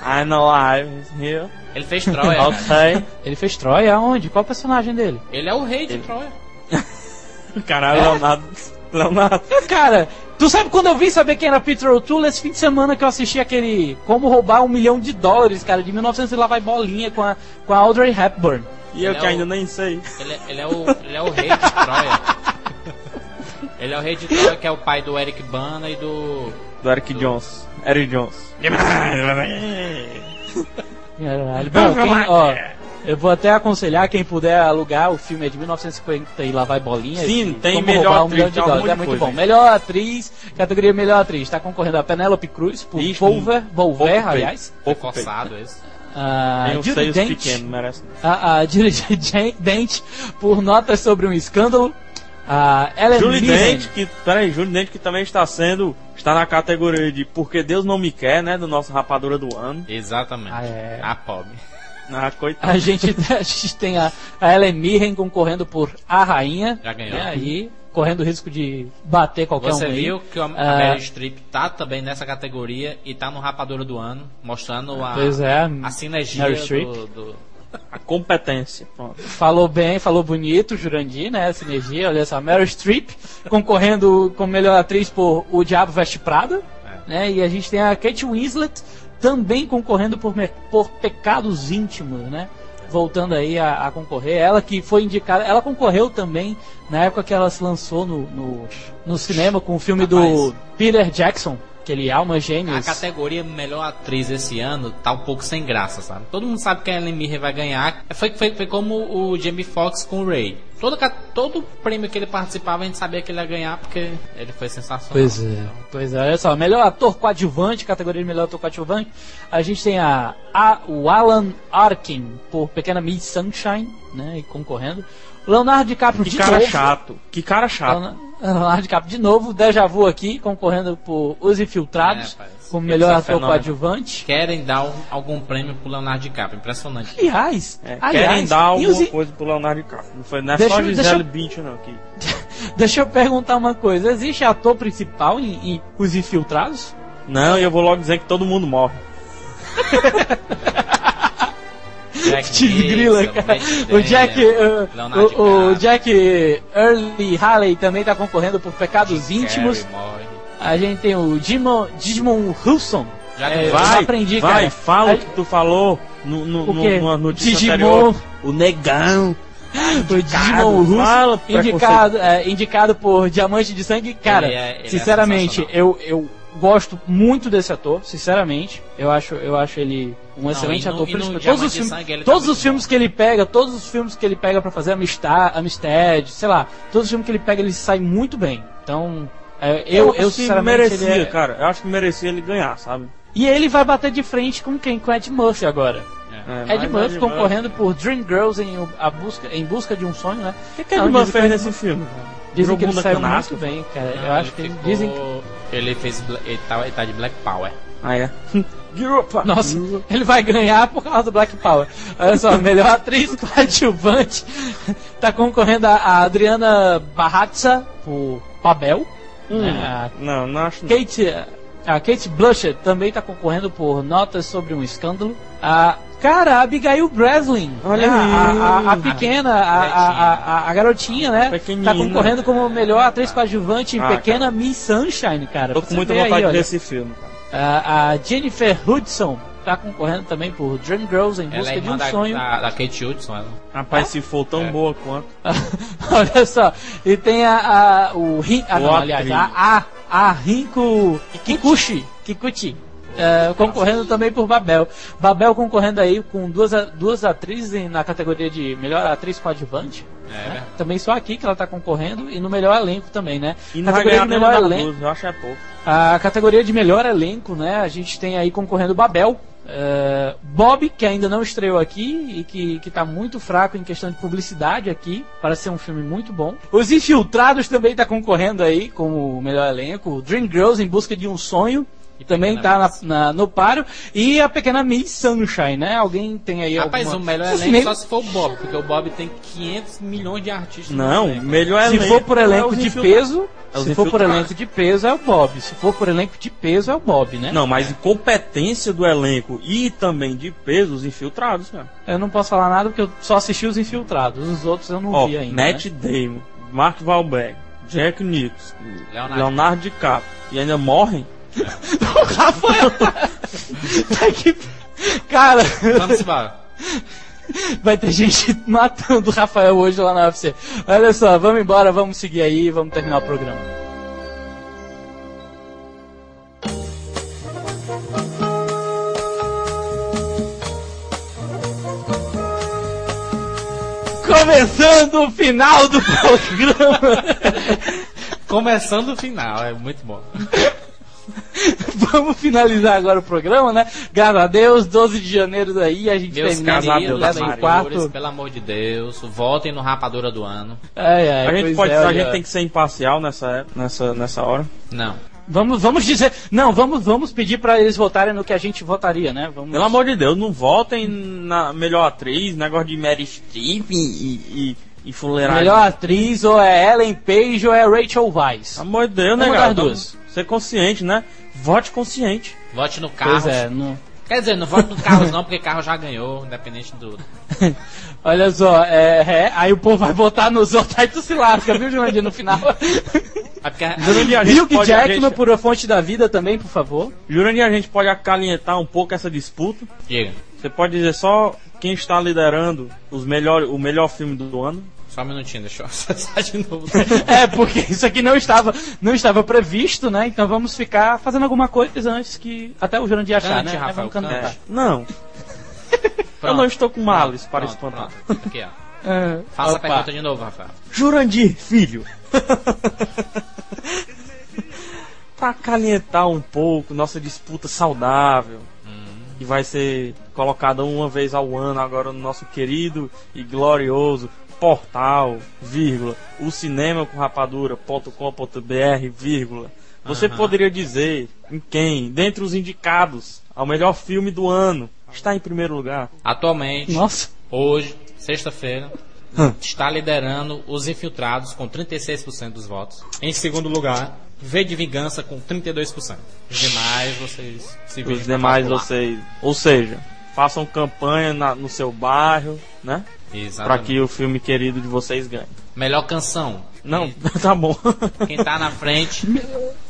I'm alive here. Ele fez Troia. Ok. Ele fez Troia aonde? Qual o personagem dele? Ele é o rei de Troia. Caralho, Leonardo. Leonardo. Cara, tu sabe quando eu vim saber quem era Peter O'Toole? Esse fim de semana que eu assisti aquele Como Roubar um Milhão de Dólares, cara, de 1900 e lá vai bolinha com a, com a Audrey Hepburn. E eu Ele que é ainda o- nem sei. Ele, é- ele é o, ele é o rei de Troia. Ele é o rei de Troia, que é o pai do Eric Bana e do. Do Eric Jones. Eric Jones. Caralho. Bom, quem, ó, eu vou até aconselhar quem puder alugar o filme é de 1950 e lá vai bolinha. Sim, tem melhor Roubar um atriz, Milhão de Dólares. É muito coisa bom. aí. Melhor atriz, categoria melhor atriz. Tá concorrendo a Penélope Cruz por Volver, Volver, aliás. Pouco forçado esse. A Tem um Judy Dench, pequeno, merece. a, a Judy Dent por notas sobre um escândalo. A Ellen Julie Mirren, Dent, que. Peraí, Julie Dent que também está sendo. Está na categoria de Porque Deus Não Me Quer, né? Do nosso Rapadura do Ano. Exatamente. Ah, é. A pobre. Ah, coitado. A gente, a gente tem a, a Ellen Mirren concorrendo por A Rainha. Já ganhou. E aí, correndo o risco de bater qualquer Você um aí. viu que a, a Ah. Meryl Streep tá também nessa categoria e tá no Rapadura do Ano, mostrando a, Pois é, a sinergia do, do- A competência. Pronto. falou bem, falou bonito, Jurandir, né? Sinergia, olha só. Meryl Streep concorrendo como melhor atriz por O Diabo Veste Prada. É. Né? E a gente tem a Kate Winslet também concorrendo por, por Pecados Íntimos, né? Voltando aí a, a concorrer. Ela que foi indicada, ela concorreu também na época que ela se lançou no, no, no cinema com o filme do. Peter Jackson. Aquele Alma A Gêmeos. categoria melhor atriz esse ano tá um pouco sem graça, sabe? Todo mundo sabe que a Ellen Mirren vai ganhar. Foi, foi, foi como o Jamie Foxx com o Ray. Todo, todo prêmio que ele participava a gente sabia que ele ia ganhar porque ele foi sensacional. Pois é, pois é, olha só, melhor ator coadjuvante, categoria de melhor ator coadjuvante, a gente tem a, a- o Alan Arkin por Pequena Miss Sunshine, né, e concorrendo. Leonardo DiCaprio Que de cara novo. chato. Que cara chato. Leonardo DiCaprio de novo, Deja Vu aqui, concorrendo por Os Infiltrados, É, como melhor Esse é ator coadjuvante. Querem dar um- algum prêmio pro Leonardo DiCaprio. Impressionante. Aliás, É, aliás, querem dar alguma os- coisa pro Leonardo DiCaprio. Não, foi, não é Deixa só eu- Gisele deixa Bündchen, não. Que... Deixa eu perguntar uma coisa, existe ator principal em, em Os Infiltrados? Não, e eu vou logo dizer que todo mundo morre. Jack Desgrila, cara. O Jack, uh, o, o Jack Early Halley também tá concorrendo por Pecados Jim Íntimos. Carrey. A gente tem o Digimon, Digimon Wilson. Já É, Vai, aprendi, vai, cara. fala o que tu falou no, no, O no- numa notícia Digimon. anterior. O negão. O Digimon Wilson. Fala, Indicado, é, indicado por Diamante de Sangue. Cara, Ele é- ele é sinceramente, eu, eu gosto muito desse ator, sinceramente. Eu acho, eu acho ele um excelente no- ator. no todos os filmes, Sangue tá todos muito os filmes que ele pega, todos os filmes que ele pega pra fazer Amistad, Amistad, sei lá, todos os filmes que ele pega, ele sai muito bem. Então, é, eu, eu, que sinceramente. merecia, ele é- cara. Eu acho que merecia ele ganhar, sabe? E ele vai bater de frente com quem? Com Ed Murphy agora. É, Ed Murphy concorrendo por Dreamgirls em, o- a busca, em busca de um sonho, né? O que, que Ed Não, Murphy fez nesse filme? cara? Dizem que ele saiu canastra? muito bem, cara. Não, eu acho ele que ficou- dizem que. Ele fez. Ele tá, ele tá de Black Power. Ah, é. Nossa, ele vai ganhar por causa do Black Power. Olha só, melhor atriz coadjuvante. tá concorrendo a, a Adriana Barratza por Babel. Hum? A não, não acho. Kate, a Kate Blanchett também tá concorrendo por Notas sobre um Escândalo. A, cara, a Abigail Breslin. Olha né? aí. a, a, a pequena, a, a, a, a garotinha, né? Pequenina. Tá concorrendo como melhor atriz coadjuvante em Ah, Pequena Miss Sunshine, cara. Tô com muita ver aí, vontade de esse filme, cara. A, a Jennifer Hudson tá concorrendo também por Dreamgirls em Ela busca é de um da, sonho. da, da Kate Hudson. Ela. Rapaz, se for tão É. boa quanto. Olha só, e tem a, a o Rin, ah, não, aliás, a, a, a Rinko Kikuchi, Kikuchi é, concorrendo também por Babel. Babel concorrendo aí com duas, duas atrizes na categoria de melhor atriz coadjuvante. É, né? verdade. Também só aqui que ela tá concorrendo e no melhor elenco também, né? E não vai categoria ganhar nem melhor elenco. duas, eu acho é pouco. A categoria de melhor elenco, né? A gente tem aí concorrendo Babel, é, Bob, que ainda não estreou aqui e que, que tá muito fraco em questão de publicidade aqui, para ser um filme muito bom. Os Infiltrados também tá concorrendo aí como melhor elenco. Dreamgirls em busca de um sonho. Também tá na, na- no páreo. E a pequena Miss Sunshine, né? Alguém tem aí Rapaz, alguma... o melhor Se elenco nem- só se for o Bob, porque o Bob tem 500 milhões de artistas. Não, elenco. melhor Se elenco. for por elenco é de peso, É se for por elenco de peso é o Bob. Se for por elenco de peso é o Bob, né? Não, mas competência do elenco e também de peso, os infiltrados, cara. Eu não posso falar nada porque eu só assisti os infiltrados. Os outros eu não Ó, vi ainda. né? Matt Damon, Mark Wahlberg, Jack Nicholson, Leonardo. Leonardo DiCaprio. E ainda morrem? O Rafael tá... aqui... Cara, Vamos embora. vai ter gente matando o Rafael hoje lá na UFC. Olha só, vamos embora, vamos seguir aí, vamos terminar o programa. Começando o final do programa. Começando o final, é muito bom. Vamos finalizar agora o programa, né? Graças a Deus, 12 de janeiro daí, a gente Meus termina casados o da décimo Maria. quarto. pelo amor de Deus, votem no Rapadura do Ano. Ai, ai, a gente, pode, é, a gente tem que ser imparcial nessa, época- nessa, nessa hora. Não. Vamos, vamos dizer. Não, vamos, vamos pedir pra eles votarem no que a gente votaria, né? Vamos... Pelo amor de Deus, não votem na melhor atriz, negócio de Mary Streep e, e, e fuleiragem. Melhor atriz ou é Ellen Page ou é Rachel Weisz. Pelo amor de Deus, né, Uma das duas. Ser consciente, né? Vote consciente. Vote no Carlos. Pois é, não... Quer dizer, não vote no Carlos não, porque Carlos já ganhou, independente do... Olha só, é, é, aí o povo vai votar nos outros, aí tu se lasca, viu, Jurandir, no final. É a- Jurandir, a gente Hugh pode- Jackman gente- por A Fonte da Vida também, por favor. Jurandir, a gente pode acalentar um pouco essa disputa. Diga. Você pode dizer só quem está liderando os melhor, o melhor filme do ano. Só um minutinho, deixa eu acessar de novo. É, porque isso aqui não estava, não estava previsto, né? Então vamos ficar fazendo alguma coisa antes que até o Jurandir achar, Cante, né? Rafael. Não, eu não estou com males para Pronto, espantar. pronto. Aqui, ó. É, Faça a opa. pergunta de novo, Rafael. Jurandir, filho. pra calentar um pouco nossa disputa saudável, que vai ser colocada uma vez ao ano agora no nosso querido e glorioso portal, vírgula, o cinema com rapadura.com.br, vírgula. Você poderia dizer em quem, dentre os indicados ao melhor filme do ano, está em primeiro lugar? Atualmente, Nossa. hoje, sexta-feira, está liderando os infiltrados com 36% dos votos. Em segundo lugar, V de Vingança com 32%. Os demais, vocês se Os demais vocês, ou seja, façam campanha na- no seu bairro, né? Pra Exatamente. que o filme querido de vocês ganhe. Melhor canção. Não, tá bom. Quem tá na frente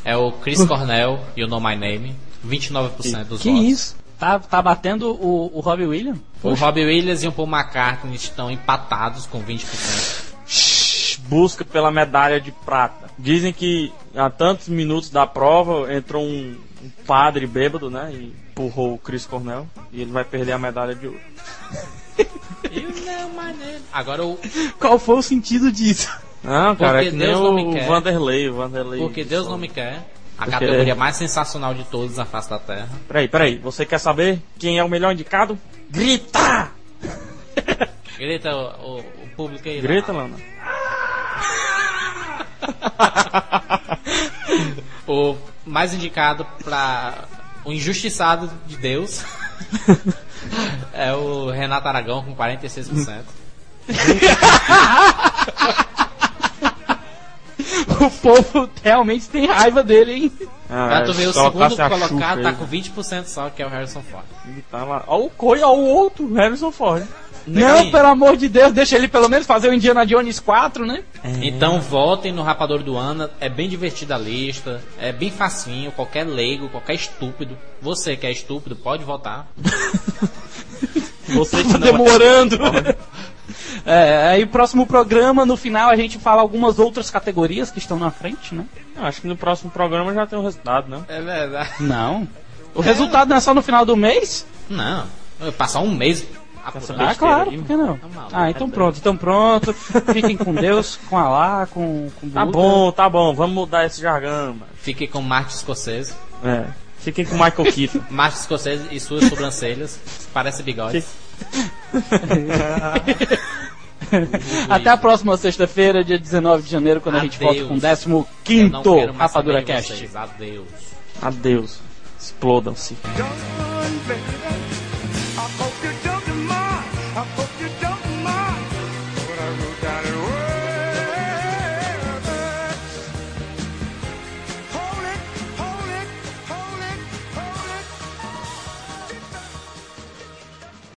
é o Chris Cornell e o Know My Name. 29% dos Que votos. isso? Tá, tá batendo o, o Robbie Williams? O Robbie Williams e o Paul McCartney estão empatados com 20%. Shhh, Busca pela medalha de prata. Dizem que há tantos minutos da prova entrou um, um padre bêbado, né? E empurrou o Chris Cornell. E ele vai perder a medalha de ouro. Agora o Qual foi o sentido disso? Não, cara, Porque é que nem Deus não me o quer. Vanderlei, o Vanderlei. Porque Deus não me quer. A Porque- categoria mais sensacional de todos na face da Terra. Peraí, peraí. Você quer saber quem é o melhor indicado? Grita! Grita o, o- o público aí. Grita, lá. Lana. O mais indicado pra o injustiçado de Deus é o Renato Aragão com 46%. O povo realmente tem raiva dele, hein? Ah, Pra tu ver, o colocasse segundo colocado tá com 20% só, que é o Harrison Ford. Ele tá lá. Ó o coi, ó o outro, Harrison Ford. Não, aí. pelo amor de Deus, deixa ele pelo menos fazer o Indiana Jones 4, né? Então votem no Rapador do Ano, é bem divertida a lista, é bem facinho, qualquer leigo, qualquer estúpido. Você que é estúpido, pode votar. Você Tá não é- demorando. É, aí próximo programa, no final a gente fala algumas outras categorias que estão na frente, né? Acho que no próximo programa já tem o resultado, né? É verdade. Não. O resultado não é só no final do mês? Não, eu passar um mês Ah, claro, aí, por que não? Tá maluco. Ah, então pronto, então pronto. Fiquem com Deus, com Alá, com, com Tá Buda. bom, tá bom, vamos mudar esse jargão, mano. Fique com Martin Scorsese. É. Fiquem com o Michael Keaton. Martin Scorsese e suas sobrancelhas. Parece bigode. Até a próxima sexta-feira, dia 19 de janeiro, quando a gente Adeus. volta com o 15 Eu não quinto quero mais Rapadura Cast. Adeus. Adeus. Explodam-se.